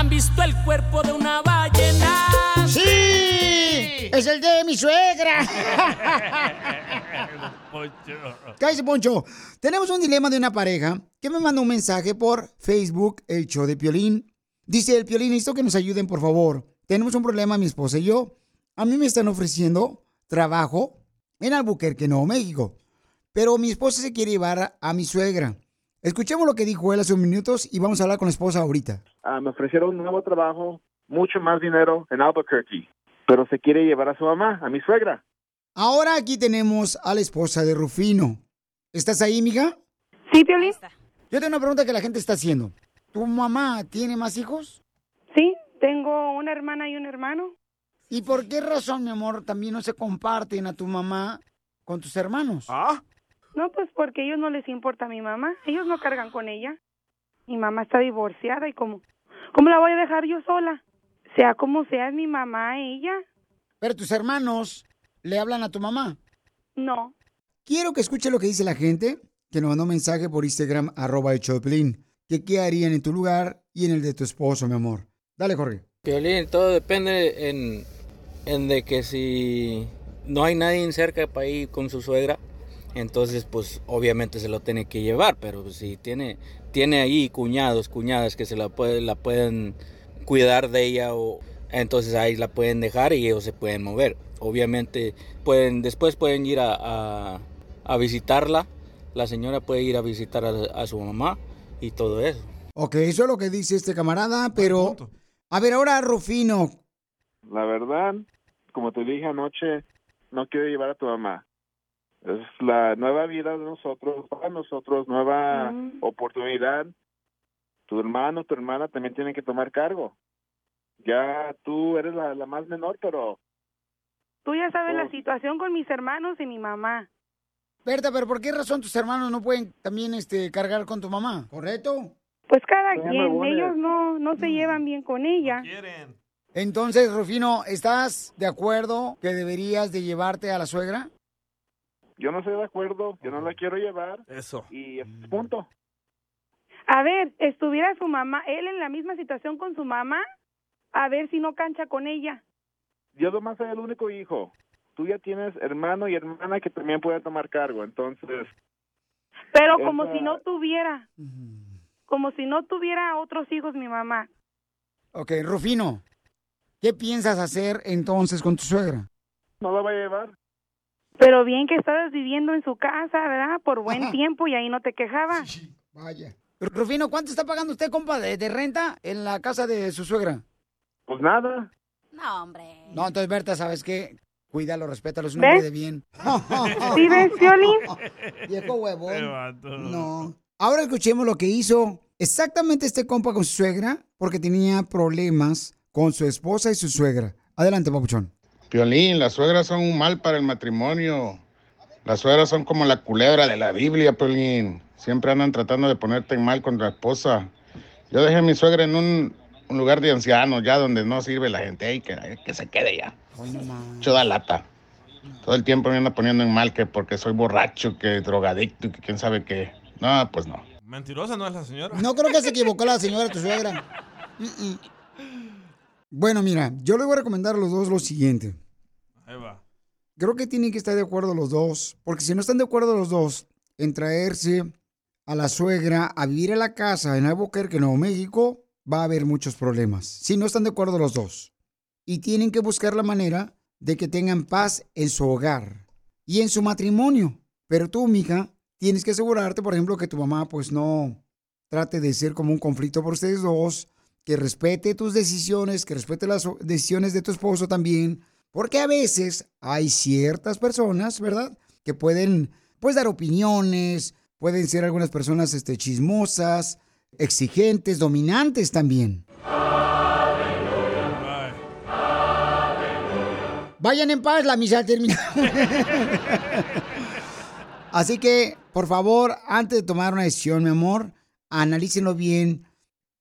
¿Han visto el cuerpo de una ballena? ¡Sí! ¡Es el de mi suegra! Cállese, Poncho. Tenemos un dilema de una pareja que me mandó un mensaje por Facebook, el show de Piolín. Dice el Piolín, necesito que nos ayuden, por favor. Tenemos un problema, mi esposa y yo. A mí me están ofreciendo trabajo en Albuquerque, Nuevo México. Pero mi esposa se quiere llevar a mi suegra. Escuchemos lo que dijo él hace unos minutos y vamos a hablar con la esposa ahorita. Ah, me ofrecieron un nuevo trabajo, mucho más dinero en Albuquerque, pero se quiere llevar a su mamá, a mi suegra. Ahora aquí tenemos a la esposa de Rufino. ¿Estás ahí, mija? Sí, Piolín. Yo tengo una pregunta que la gente está haciendo. ¿Tu mamá tiene más hijos? Sí, tengo una hermana y un hermano. ¿Y por qué razón, mi amor, también no se comparten a tu mamá con tus hermanos? Ah. No, pues porque a ellos no les importa a mi mamá. Ellos no cargan con ella. Mi mamá está divorciada y como, ¿cómo la voy a dejar yo sola? Sea como sea, es mi mamá ella. Pero tus hermanos le hablan a tu mamá. No. Quiero que escuche lo que dice la gente que nos mandó un mensaje por Instagram, arroba el Choplin, que qué harían en tu lugar y en el de tu esposo, mi amor. Dale, Jorge. Violín, todo depende en, en de que si no hay nadie cerca para ir con su suegra, entonces pues obviamente se lo tiene que llevar, pero si tiene, tiene ahí cuñados, cuñadas que se la, puede, la pueden cuidar de ella o entonces ahí la pueden dejar y ellos se pueden mover. Obviamente pueden, después pueden ir a, a, a visitarla, la señora puede ir a visitar a, a su mamá y todo eso. Ok, eso es lo que dice este camarada, pero... A ver, ahora, Rufino. La verdad, como te dije anoche, no quiero llevar a tu mamá. Es la nueva vida de nosotros, para nosotros, nueva oportunidad. Tu hermano, tu hermana también tienen que tomar cargo. Ya tú eres la, la más menor, pero Tú ya sabes la Oh. situación con mis hermanos y mi mamá. Berta, pero ¿por qué razón tus hermanos no pueden también este, cargar con tu mamá? ¿Correcto? Pues cada Déjame quien, ellos no, no se llevan bien con ella. Entonces, Rufino, ¿estás de acuerdo que deberías de llevarte a la suegra? Yo no estoy de acuerdo, yo no la quiero llevar. Eso. Y es punto. A ver, estuviera su mamá, él en la misma situación con su mamá, a ver si no cancha con ella. Yo nomás soy el único hijo. Tú ya tienes hermano y hermana que también pueden tomar cargo, entonces... Pero Esa- como si no tuviera, como si no tuviera otros hijos mi mamá. Ok, Rufino, ¿qué piensas hacer entonces con tu suegra? No la va a llevar. Pero bien que estabas viviendo en su casa, ¿verdad? Por buen tiempo y ahí no te quejabas. Vaya. Rufino, ¿cuánto está pagando usted, compa, de, de renta en la casa de su suegra? Pues nada. No, hombre. No, entonces, Berta, ¿sabes qué? Cuídalo, respétalo, es un hombre de bien. ¿Sí ves, Piolín? Viejo huevón. No. Ahora escuchemos lo que hizo exactamente este compa con su suegra, porque tenía problemas con su esposa y su suegra. Adelante, papuchón. Piolín, las suegras son un mal para el matrimonio. Las suegras son como la culebra de la Biblia, Piolín. Siempre andan tratando de ponerte en mal con la esposa. Yo dejé a mi suegra en un, un lugar de ancianos, ya donde no sirve la gente. Ey, que, que se quede ya. Yo da lata. Todo el tiempo me anda poniendo en mal que porque soy borracho, que drogadicto, y que quién sabe qué. No, pues no. Mentirosa no es la señora. No creo que se equivocó la señora, tu suegra. Mm, mm. Bueno, mira, yo les voy a recomendar a los dos lo siguiente. Ahí va. creo que tienen que estar de acuerdo los dos, porque si no están de acuerdo los dos en traerse a la suegra a vivir en la casa en Albuquerque, Nuevo México, va a haber muchos problemas. Si no están de acuerdo los dos. Y tienen que buscar la manera de que tengan paz en su hogar y en su matrimonio. Pero tú, mija, tienes que asegurarte, por ejemplo, que tu mamá pues no trate de ser como un conflicto por ustedes dos, que respete tus decisiones, que respete las decisiones de tu esposo también, porque a veces hay ciertas personas, ¿verdad? Que pueden pues dar opiniones, pueden ser algunas personas este chismosas, exigentes, dominantes también. Vayan en paz, la misa termina. Así que, por favor, antes de tomar una decisión, mi amor, analícenlo bien.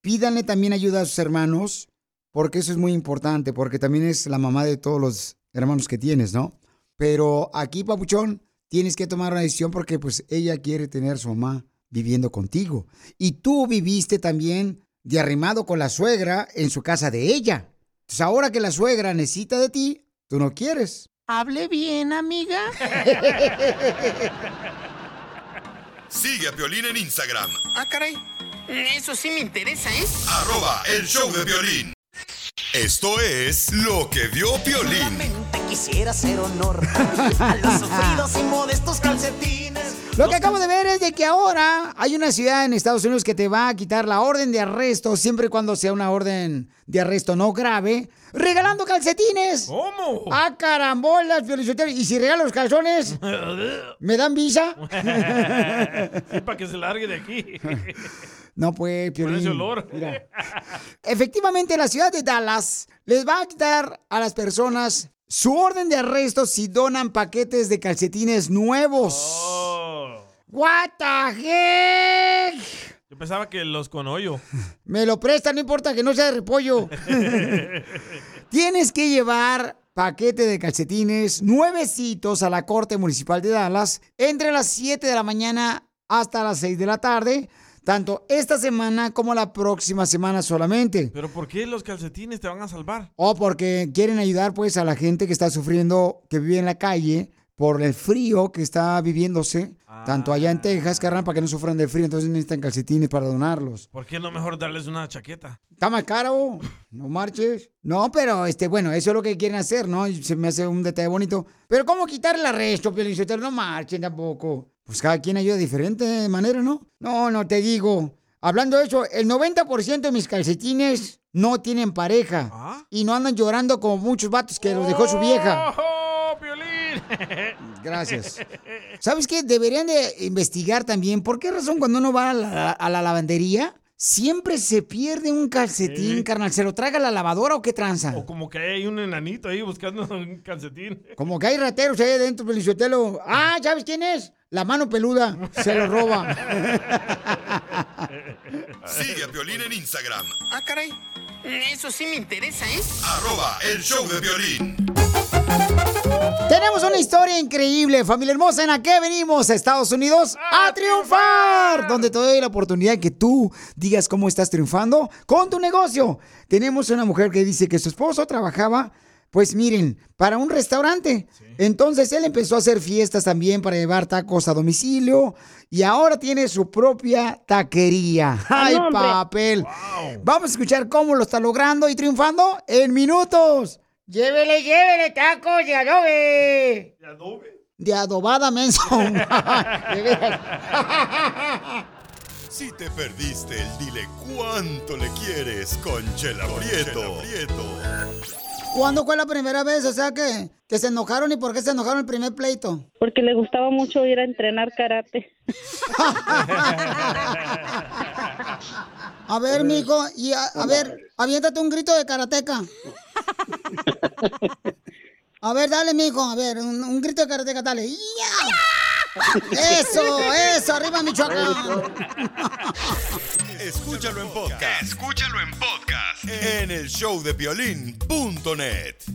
Pídanle también ayuda a sus hermanos, porque eso es muy importante, porque también es la mamá de todos los hermanos que tienes, ¿no? Pero aquí, papuchón, tienes que tomar una decisión porque pues ella quiere tener a su mamá viviendo contigo. Y tú viviste también de arrimado con la suegra en su casa de ella. Entonces ahora que la suegra necesita de ti, tú no quieres. Hable bien, amiga. Sigue a Piolín en Instagram, Ah, caray. Eso sí me interesa, ¿eh? arroba el show de violín. Esto es lo que vio Piolín. Quisiera hacer honor a los sufridos y modestos calcetines. Lo que acabo de ver es de que ahora hay una ciudad en Estados Unidos que te va a quitar la orden de arresto siempre y cuando sea una orden de arresto no grave, regalando calcetines. ¿Cómo? Ah, carambolas, Piolichotero. ¿Y si regalo los calzones? ¿Me dan visa? sí, para que se largue de aquí. No, pues, Piolín. ese olor. Mira. Efectivamente, la ciudad de Dallas les va a quitar a las personas su orden de arresto si donan paquetes de calcetines nuevos. Oh. What the heck? Yo pensaba que los con hoyo. Me lo prestan, no importa que no sea de repollo. Tienes que llevar paquete de calcetines nuevecitos a la Corte Municipal de Dallas entre las 7 de la mañana hasta las 6 de la tarde, tanto esta semana como la próxima semana solamente. Pero ¿por qué los calcetines te van a salvar? O porque quieren ayudar pues a la gente que está sufriendo, que vive en la calle por el frío que está viviéndose, tanto allá en Texas, carnal, para que no sufran de frío, entonces necesitan calcetines para donarlos. ¿Por qué no mejor darles una chaqueta? Está más caro, no marches. No, pero este, bueno, eso es lo que quieren hacer, ¿no? Se me hace un detalle bonito. Pero ¿cómo quitarle el arresto, Piolinsotero? No marchen tampoco. Pues cada quien ayuda de diferente manera, ¿no? No, no te digo. Hablando de eso, el 90% de mis calcetines no tienen pareja. Y no andan llorando como muchos vatos que los dejó su vieja. ¡Oh, Piolín! Gracias. ¿Sabes qué? Deberían de investigar también por qué razón cuando uno va a la, a la lavandería siempre se pierde un calcetín, carnal. ¿Se lo traga la lavadora o qué tranza? O como que hay un enanito ahí buscando un calcetín. Como que hay rateros ahí adentro, Pelizotelo. Ah, ¿sabes quién es? La mano peluda. Se lo roba. Sigue a Piolín en Instagram, Ah, caray. Eso sí me interesa, ¿eh? arroba el show de violín. Tenemos una historia increíble, familia hermosa. ¿En a qué venimos a Estados Unidos? ¡A, triunfar! Donde te doy la oportunidad de que tú digas cómo estás triunfando con tu negocio. Tenemos una mujer que dice que su esposo trabajaba, pues miren, para un restaurante. Entonces él empezó a hacer fiestas también para llevar tacos a domicilio y ahora tiene su propia taquería. ¡Ay, papel! Vamos a escuchar cómo lo está logrando y triunfando en minutos. Llévele, llévele tacos de adobe. ¿De adobe? De adobada, menso. Si te perdiste dile cuánto le quieres con Chela Prieto. ¿Cuándo fue la primera vez? O sea, que, que se enojaron y por qué se enojaron el primer pleito. Porque le gustaba mucho ir a entrenar karate. A ver, mijo, y a, a ver, aviéntate un grito de karateca. A ver, dale, mijo, a ver, un, un grito de karateca, dale. ¡Ya! Eso, eso, arriba Michoacán. Escúchalo en podcast. Escúchalo en podcast. En el show de violín.net.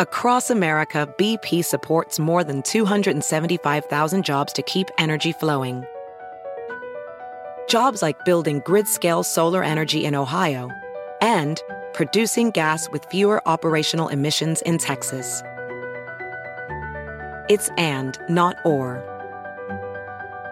Across America, BP supports more than 275,000 jobs to keep energy flowing. Jobs like building grid scale solar energy in Ohio and producing gas with fewer operational emissions in Texas. It's and, not or.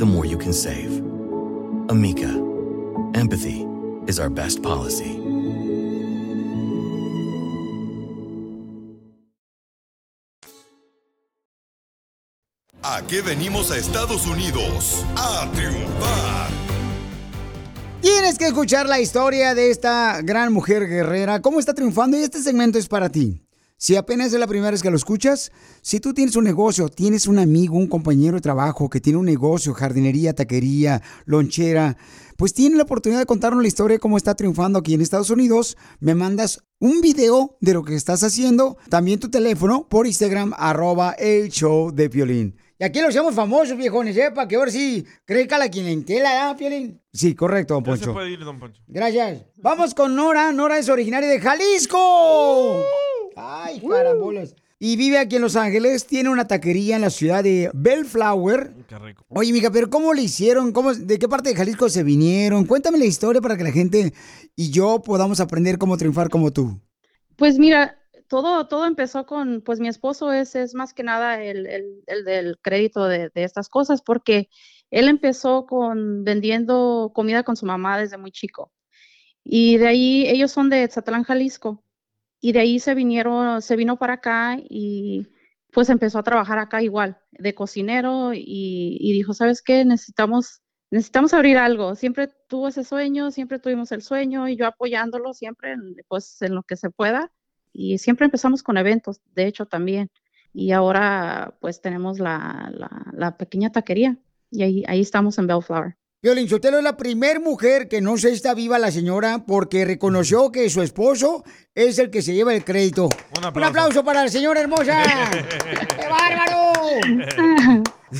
the more you can save. Amica, empathy is our best policy. ¿A qué venimos a Estados Unidos? A triunfar. Tienes que escuchar la historia de esta gran mujer guerrera, cómo está triunfando y este segmento es para ti. Si apenas es la primera vez que lo escuchas, si tú tienes un negocio, tienes un amigo, un compañero de trabajo que tiene un negocio, jardinería, taquería, lonchera, pues tiene la oportunidad de contarnos la historia de cómo está triunfando aquí en Estados Unidos. Me mandas un video de lo que estás haciendo, también tu teléfono por Instagram, arroba el show de Piolín. Y aquí los hacemos famosos, viejones, ¿eh? Para que ahora sí crezca la clientela, ¿eh, Piolín? Sí, correcto, don Ya se Poncho. puede ir, don Poncho. Gracias. Vamos con Nora. Nora es originaria de Jalisco. Ay, carambolas. Y vive aquí en Los Ángeles. Tiene una taquería en la ciudad de Bellflower. Qué rico. Oye, mija, pero ¿cómo le hicieron? ¿Cómo, ¿De qué parte de Jalisco se vinieron? Cuéntame la historia para que la gente y yo podamos aprender cómo triunfar como tú. Pues mira, todo, todo empezó con, pues mi esposo es, es más que nada el, el- el del crédito de, de estas cosas, porque él empezó con vendiendo comida con su mamá desde muy chico. Y de ahí, ellos son de Zatlán, Jalisco. Y de ahí se vinieron, se vino para acá y pues empezó a trabajar acá igual, de cocinero y, y dijo, ¿sabes qué? Necesitamos, necesitamos abrir algo. Siempre tuvo ese sueño, siempre tuvimos el sueño y yo apoyándolo siempre, en, pues en lo que se pueda. Y siempre empezamos con eventos, de hecho también. Y ahora pues tenemos la, la, la pequeña taquería y ahí, ahí estamos en Bellflower. Violín Sotelo es la primer mujer que no sé si está viva la señora porque reconoció que su esposo es el que se lleva el crédito. Un aplauso, para la señora hermosa. ¡Qué bárbaro!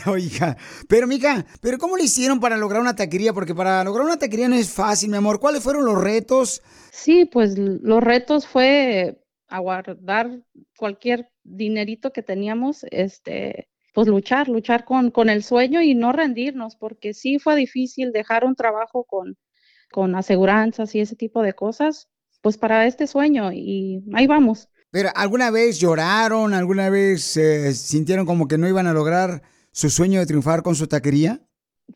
Oiga, pero mija, pero ¿cómo le hicieron para lograr una taquería? Porque para lograr una taquería no es fácil, mi amor. ¿Cuáles fueron los retos? Sí, pues los retos fue aguardar cualquier dinerito que teníamos, este, pues luchar, luchar con, con el sueño y no rendirnos, porque sí fue difícil dejar un trabajo con, con aseguranzas y ese tipo de cosas, pues para este sueño y ahí vamos. Pero ¿alguna vez lloraron? ¿Alguna vez eh, sintieron como que no iban a lograr su sueño de triunfar con su taquería?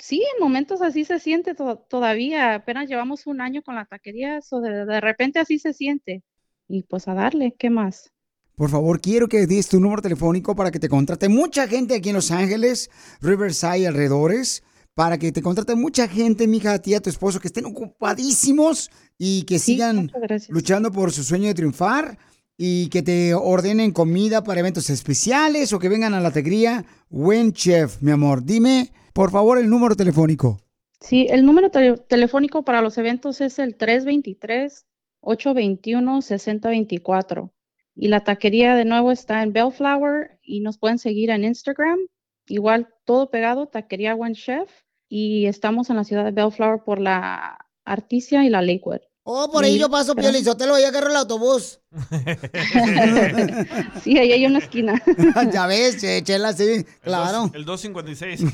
Sí, en momentos así se siente to- todavía, apenas llevamos un año con la taquería, eso de, de repente así se siente. Y pues a darle, ¿qué más? Por favor, quiero que des tu número telefónico para que te contrate mucha gente aquí en Los Ángeles, Riverside alrededores, para que te contrate mucha gente, mija, a ti a tu esposo, que estén ocupadísimos y que sigan luchando por su sueño de triunfar y que te ordenen comida para eventos especiales o que vengan a la taquería Buen Chef, mi amor. Dime, por favor, el número telefónico. Sí, el número tele- telefónico para los eventos es el 323-821-6024. Y la taquería de nuevo está en Bellflower y nos pueden seguir en Instagram. Igual todo pegado, taquería One Chef. Y estamos en la ciudad de Bellflower por la Articia y la Lakewood. Oh, por ahí yo paso, Pio Lizotelo, y agarro el autobús. sí, ahí hay una esquina. ya ves, che- Chela, sí, claro. El 256.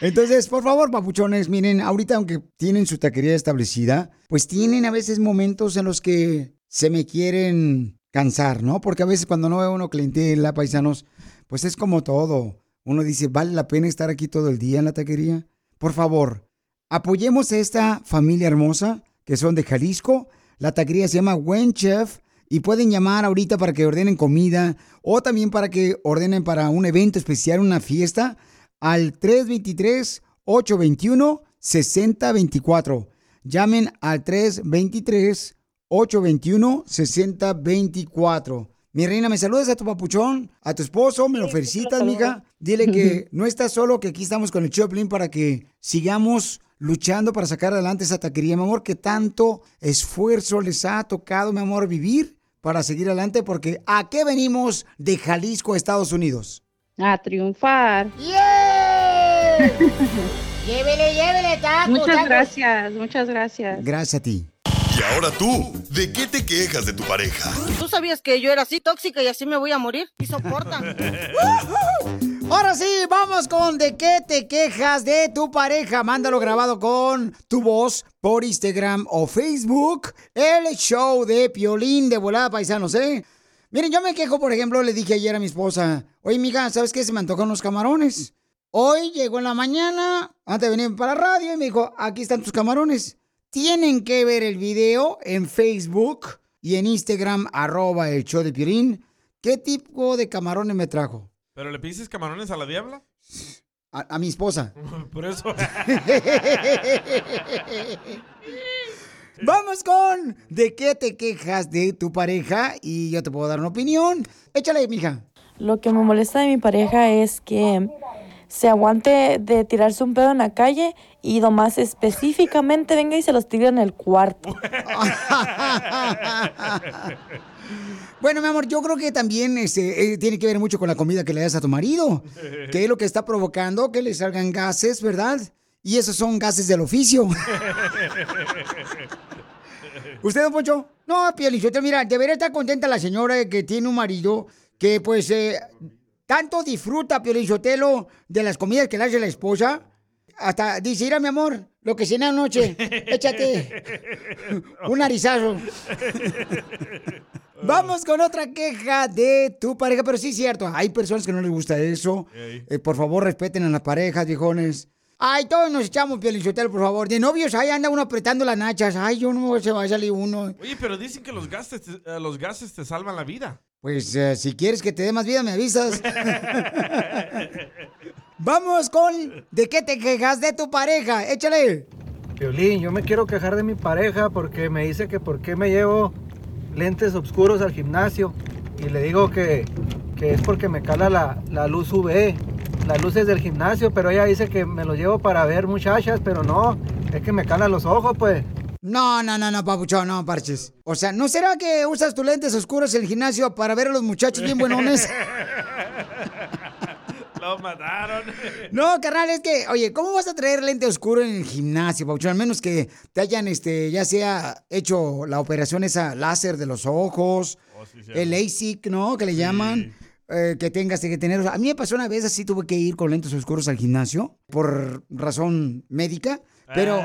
Entonces, por favor, papuchones, miren, ahorita aunque tienen su taquería establecida, pues tienen a veces momentos en los que se me quieren cansar, ¿no? Porque a veces cuando no veo uno clientela, paisanos, pues es como todo. Uno dice, ¿vale la pena estar aquí todo el día en la taquería? Por favor, apoyemos a esta familia hermosa que son de Jalisco. La taquería se llama Buen Chef y pueden llamar ahorita para que ordenen comida o también para que ordenen para un evento especial, una fiesta, al 323-821-6024. Llamen al 323-821-6024. Mi reina, me saludas a tu papuchón, a tu esposo, me lo felicitas, mija. Dile que no estás solo, que aquí estamos con el Choplin para que sigamos luchando para sacar adelante esa taquería, mi amor, que tanto esfuerzo les ha tocado, mi amor, vivir para seguir adelante porque ¿a qué venimos de Jalisco, Estados Unidos? A triunfar. Llévele, llévele, taco. Muchas taco. gracias, muchas gracias. Gracias a ti. Y ahora tú, ¿de qué te quejas de tu pareja? ¿Tú sabías que yo era así tóxica y así me voy a morir? ¿Y soporta? Ahora sí, vamos con de qué te quejas de tu pareja. Mándalo grabado con tu voz por Instagram o Facebook. El show de Piolín de volada paisanos, ¿eh? Miren, yo me quejo, por ejemplo, le dije ayer a mi esposa, oye, mija, ¿sabes qué? Se me antojan los camarones. Hoy llegó en la mañana, antes de venir para la radio, y me dijo, aquí están tus camarones. Tienen que ver el video en Facebook y en Instagram, arroba el show de Piolín. ¿Qué tipo de camarones me trajo? ¿Pero le pides camarones a la diabla? A, a mi esposa. Por eso. Vamos con ¿de qué te quejas de tu pareja? Y yo te puedo dar una opinión. Échale, mija. Lo que me molesta de mi pareja es que se aguante de tirarse un pedo en la calle y nomás específicamente venga y se los tire en el cuarto. Bueno, mi amor, yo creo que también este, eh, tiene que ver mucho con la comida que le das a tu marido. Que es lo que está provocando que le salgan gases, ¿verdad? Y esos son gases del oficio. ¿Usted, don Poncho? No, Pielichotelo, mira, debería estar contenta la señora de que tiene un marido que, pues, eh, tanto disfruta, Pielichotelo, de las comidas que le hace la esposa. Hasta dice, mira, mi amor, lo que cené anoche, échate un narizazo. Vamos con otra queja de tu pareja, pero sí es cierto, hay personas que no les gusta eso. Eh, por favor, respeten a las parejas, viejones. Ay, todos nos echamos pielichotel, por favor. De novios, ahí anda uno apretando las nachas. Ay, yo no se va a salir uno. Oye, pero dicen que los gases, te- eh, los gases te salvan la vida. Pues eh, si quieres que te dé más vida, me avisas. Vamos con ¿de qué te quejas de tu pareja? Échale. Violín, yo me quiero quejar de mi pareja porque me dice que por qué me llevo lentes oscuros al gimnasio y le digo que, que es porque me cala la, la luz UV, las luces del gimnasio, pero ella dice que me los llevo para ver muchachas, pero no, es que me cala los ojos, pues. No, no, no, no, papuchón, no, parches. O sea, ¿no será que usas tus lentes oscuros en el gimnasio para ver a los muchachos bien buenones? Lo mataron. No, carnal, es que, oye, ¿cómo vas a traer lente oscuro en el gimnasio, Pauchón? Al menos que te hayan, este, ya sea hecho la operación esa láser de los ojos, el LASIK, ¿no? Que le llaman. eh, que tengas que tener. A mí me pasó una vez así, tuve que ir con lentes oscuros al gimnasio por razón médica, pero.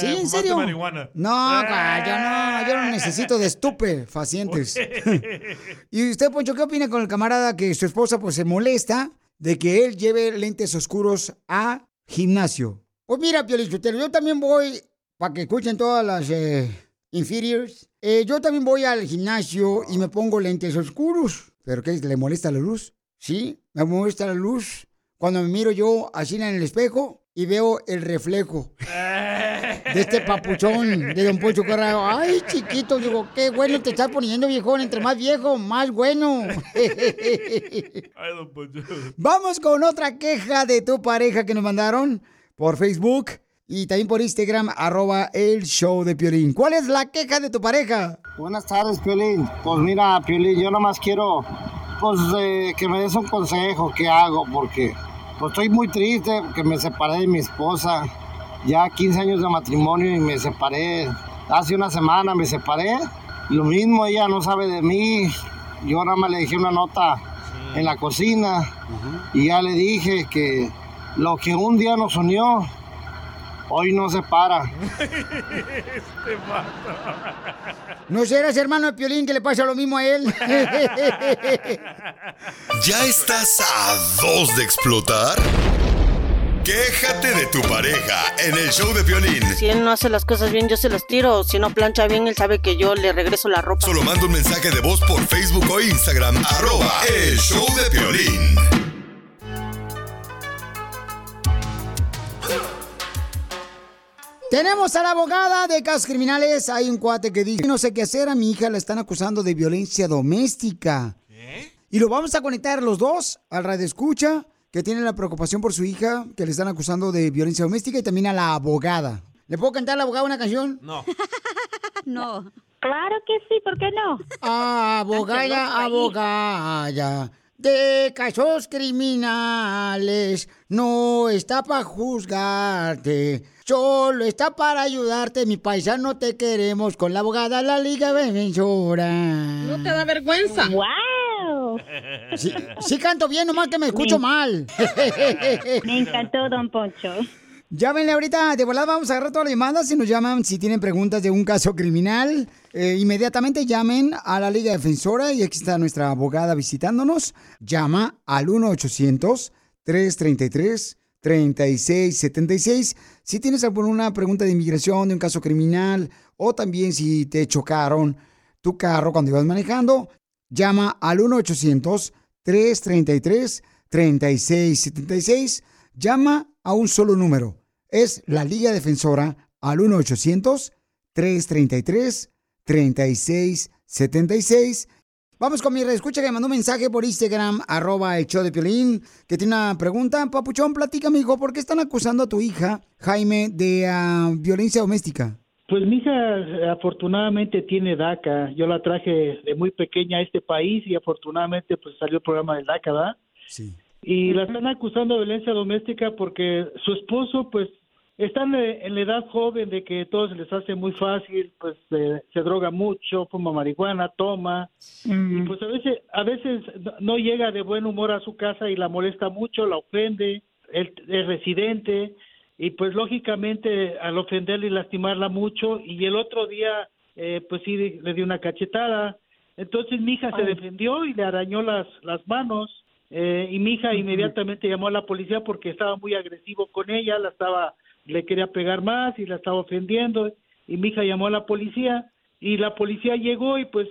sí, en Eh, serio. marihuana. No, yo no, yo no necesito de estupefacientes. ¿Y usted, Poncho, qué opina con el camarada que su esposa pues se molesta de que él lleve lentes oscuros a gimnasio? Pues mira, Piolichotelo, yo también voy, para que escuchen todas las eh, inferiors, eh, yo también voy al gimnasio y me pongo lentes oscuros. ¿Pero qué? ¿Le molesta la luz? Sí, me molesta la luz. Cuando me miro yo así en el espejo y veo el reflejo de este papuchón de Don Poncho Corrado. Ay, chiquito, digo, qué bueno te estás poniendo, viejón. Entre más viejo, más bueno. Ay, don Poncho. Vamos con otra queja de tu pareja que nos mandaron por Facebook y también por Instagram, arroba el show de Piolín. ¿Cuál es la queja de tu pareja? Buenas tardes, Piolín. Pues mira, Piolín, yo nomás quiero pues, eh, que me des un consejo, ¿qué hago? Porque pues, estoy muy triste porque me separé de mi esposa. Ya 15 años de matrimonio y me separé. Hace una semana me separé. Lo mismo, ella no sabe de mí. Yo nada más le dejé una nota en la cocina y ya le dije que lo que un día nos unió, hoy no se para. Este. ¿No serás hermano de Piolín que le pasa lo mismo a él? ¿Ya estás a dos de explotar? Quéjate de tu pareja en el show de Piolín. Si él no hace las cosas bien, yo se las tiro. Si no plancha bien, él sabe que yo le regreso la ropa. Solo manda un mensaje de voz por Facebook o Instagram, arroba el show de Piolín. Tenemos a la abogada de casos criminales. Hay un cuate que dice, no sé qué hacer, a mi hija la están acusando de violencia doméstica. Y lo vamos a conectar los dos al radio escucha, que tiene la preocupación por su hija, que le están acusando de violencia doméstica, y también a la abogada. ¿Le puedo cantar a la abogada una canción? No. no. Claro que sí, ¿por qué no? Abogada, abogada de casos criminales, no está para juzgarte, solo está para ayudarte. Mi paisano te queremos con la abogada la Liga Defensora. ¿No te da vergüenza? ¡Wow! Sí, sí canto bien, nomás que me escucho mal. Me encantó, don Poncho. Llámenle ahorita, de volada vamos a agarrar todas las llamadas. Si nos llaman, si tienen preguntas de un caso criminal, eh, inmediatamente llamen a la Liga Defensora y aquí está nuestra abogada visitándonos. Llama al 1-800-333-3676. Si tienes alguna pregunta de inmigración, de un caso criminal, o también si te chocaron tu carro cuando ibas manejando, llama al 1-800-333-3676. Llama a un solo número. Es la Liga Defensora al 1-800-333-3676. Vamos con mi escucha que me mandó un mensaje por Instagram, arroba el show de Piolín, que tiene una pregunta. Papuchón, platica, amigo, ¿por qué están acusando a tu hija, Jaime, de ah, violencia doméstica? Pues mi hija eh, afortunadamente tiene DACA. Yo la traje de muy pequeña a este país y afortunadamente pues salió el programa del DACA, ¿verdad? Sí. Y la están acusando de violencia doméstica porque su esposo pues están en la edad joven de que todo se les hace muy fácil, pues eh, se droga mucho, fuma marihuana, toma, y pues a veces, a veces no llega de buen humor a su casa y la molesta mucho, la ofende, él es residente, y pues lógicamente al ofenderla y lastimarla mucho, y el otro día eh, pues sí le dio una cachetada, entonces mi hija se defendió y le arañó las, las manos, eh, y mi hija inmediatamente llamó a la policía porque estaba muy agresivo con ella, la estaba, le quería pegar más y la estaba ofendiendo y mi hija llamó a la policía y la policía llegó y pues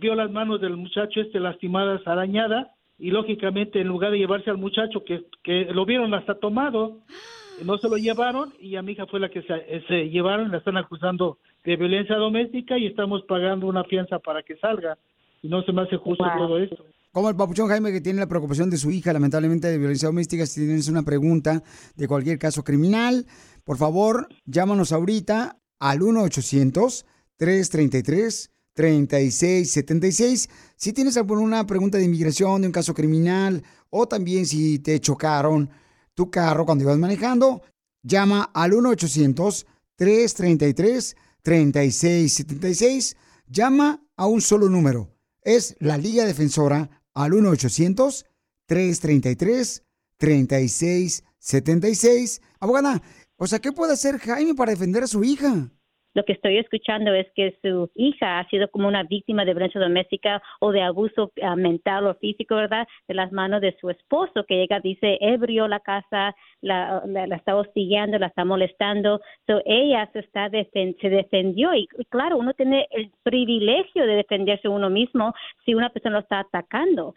vio las manos del muchacho este lastimadas, arañadas y lógicamente en lugar de llevarse al muchacho que, que lo vieron hasta tomado, no se lo llevaron y a mi hija fue la que se, se llevaron, la están acusando de violencia doméstica y estamos pagando una fianza para que salga y no se me hace justo Wow. todo esto. Como el papuchón Jaime que tiene la preocupación de su hija, lamentablemente de violencia doméstica, si tienes una pregunta de cualquier caso criminal, por favor, llámanos ahorita al 1-800-333-3676. Si tienes alguna pregunta de inmigración, de un caso criminal, o también si te chocaron tu carro cuando ibas manejando, llama al 1-800-333-3676. Llama a un solo número. Es la Liga Defensora al 1-800-333-3676. Abogada, o sea, ¿qué puede hacer Jaime para defender a su hija? Lo que estoy escuchando es que su hija ha sido como una víctima de violencia doméstica o de abuso ah, mental o físico, ¿verdad? De las manos de su esposo, que llega, dice, ebrio la casa, la, la, la está hostigando, la está molestando. So, ella se, está defen- se defendió y, y claro, uno tiene el privilegio de defenderse uno mismo si una persona lo está atacando.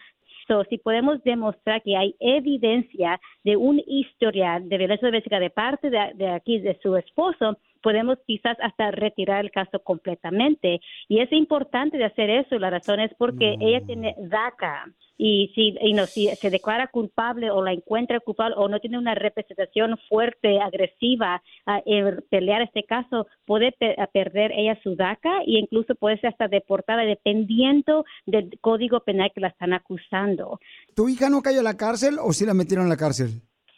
So, si podemos demostrar que hay evidencia de un historial de violencia doméstica de parte de, de aquí, de su esposo, podemos quizás hasta retirar el caso completamente. Y es importante de hacer eso. La razón es porque ella tiene DACA. Y si, y no, si se declara culpable o la encuentra culpable o no tiene una representación fuerte, agresiva en pelear este caso, puede pe- a perder ella su DACA e incluso puede ser hasta deportada dependiendo del código penal que la están acusando. ¿Tu hija no cayó a la cárcel o sí la metieron a la cárcel?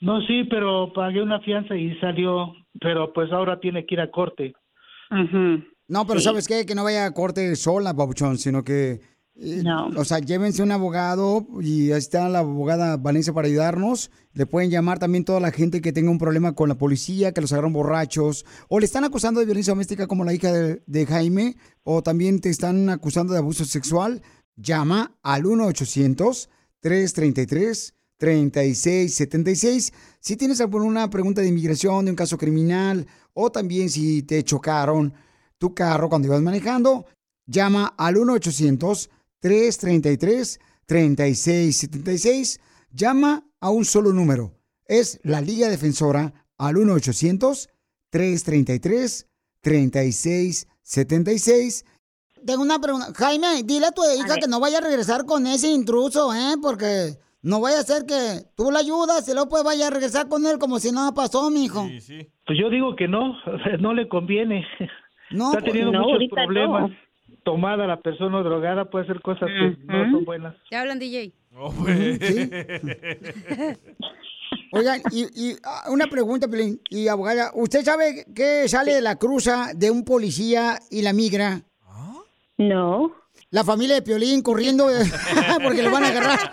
No, sí, pero pagué una fianza y salió, pero pues ahora tiene que ir a corte. No, pero Sí. ¿sabes qué? Que no vaya a corte sola, papuchón, sino que... eh, O sea, llévense un abogado y ahí está la abogada Valencia para ayudarnos. Le pueden llamar también toda la gente que tenga un problema con la policía, que los agarran borrachos, o le están acusando de violencia doméstica como la hija de, de Jaime, o también te están acusando de abuso sexual. Llama al 1-800-333-3676. Si tienes alguna pregunta de inmigración, de un caso criminal, o también si te chocaron tu carro cuando ibas manejando, llama al 1-800-333-3676. Llama a un solo número. Es la Liga Defensora al 1-800-333-3676. Tengo una pregunta. Jaime, dile a tu hija que no vaya a regresar con ese intruso, ¿eh? Porque no vaya a ser que tú la ayudas y luego pues vaya a regresar con él como si nada pasó, mijo. Pues yo digo que no, no le conviene. No, Está pues, teniendo no, muchos problemas. no. tomada la persona o drogada puede hacer cosas que no son buenas. Te hablan, DJ. Oigan, y, y, ah, una pregunta, Pelín, y abogada, ¿usted sabe qué sale de la cruza de un policía y la migra? No. La familia de Piolín corriendo eh, porque lo van a agarrar.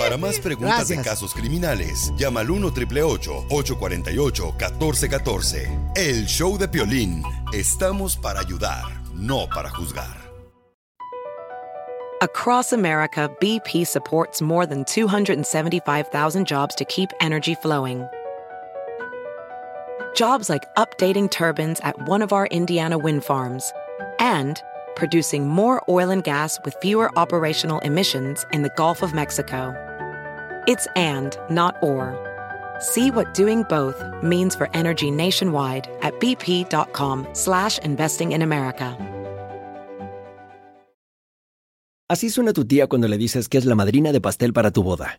Para más preguntas de Gracias. casos criminales, llama al 1 848 1414 El show de Piolín. Estamos para ayudar, no para juzgar. Across America, BP supports more than 275,000 jobs to keep energy flowing. Jobs like updating turbines at one of our Indiana wind farms and producing more oil and gas with fewer operational emissions in the Gulf of Mexico. It's and, not or. See what doing both means for energy nationwide at bp.com slash investing in America. Así suena tu tía cuando le dices que es la madrina de pastel para tu boda.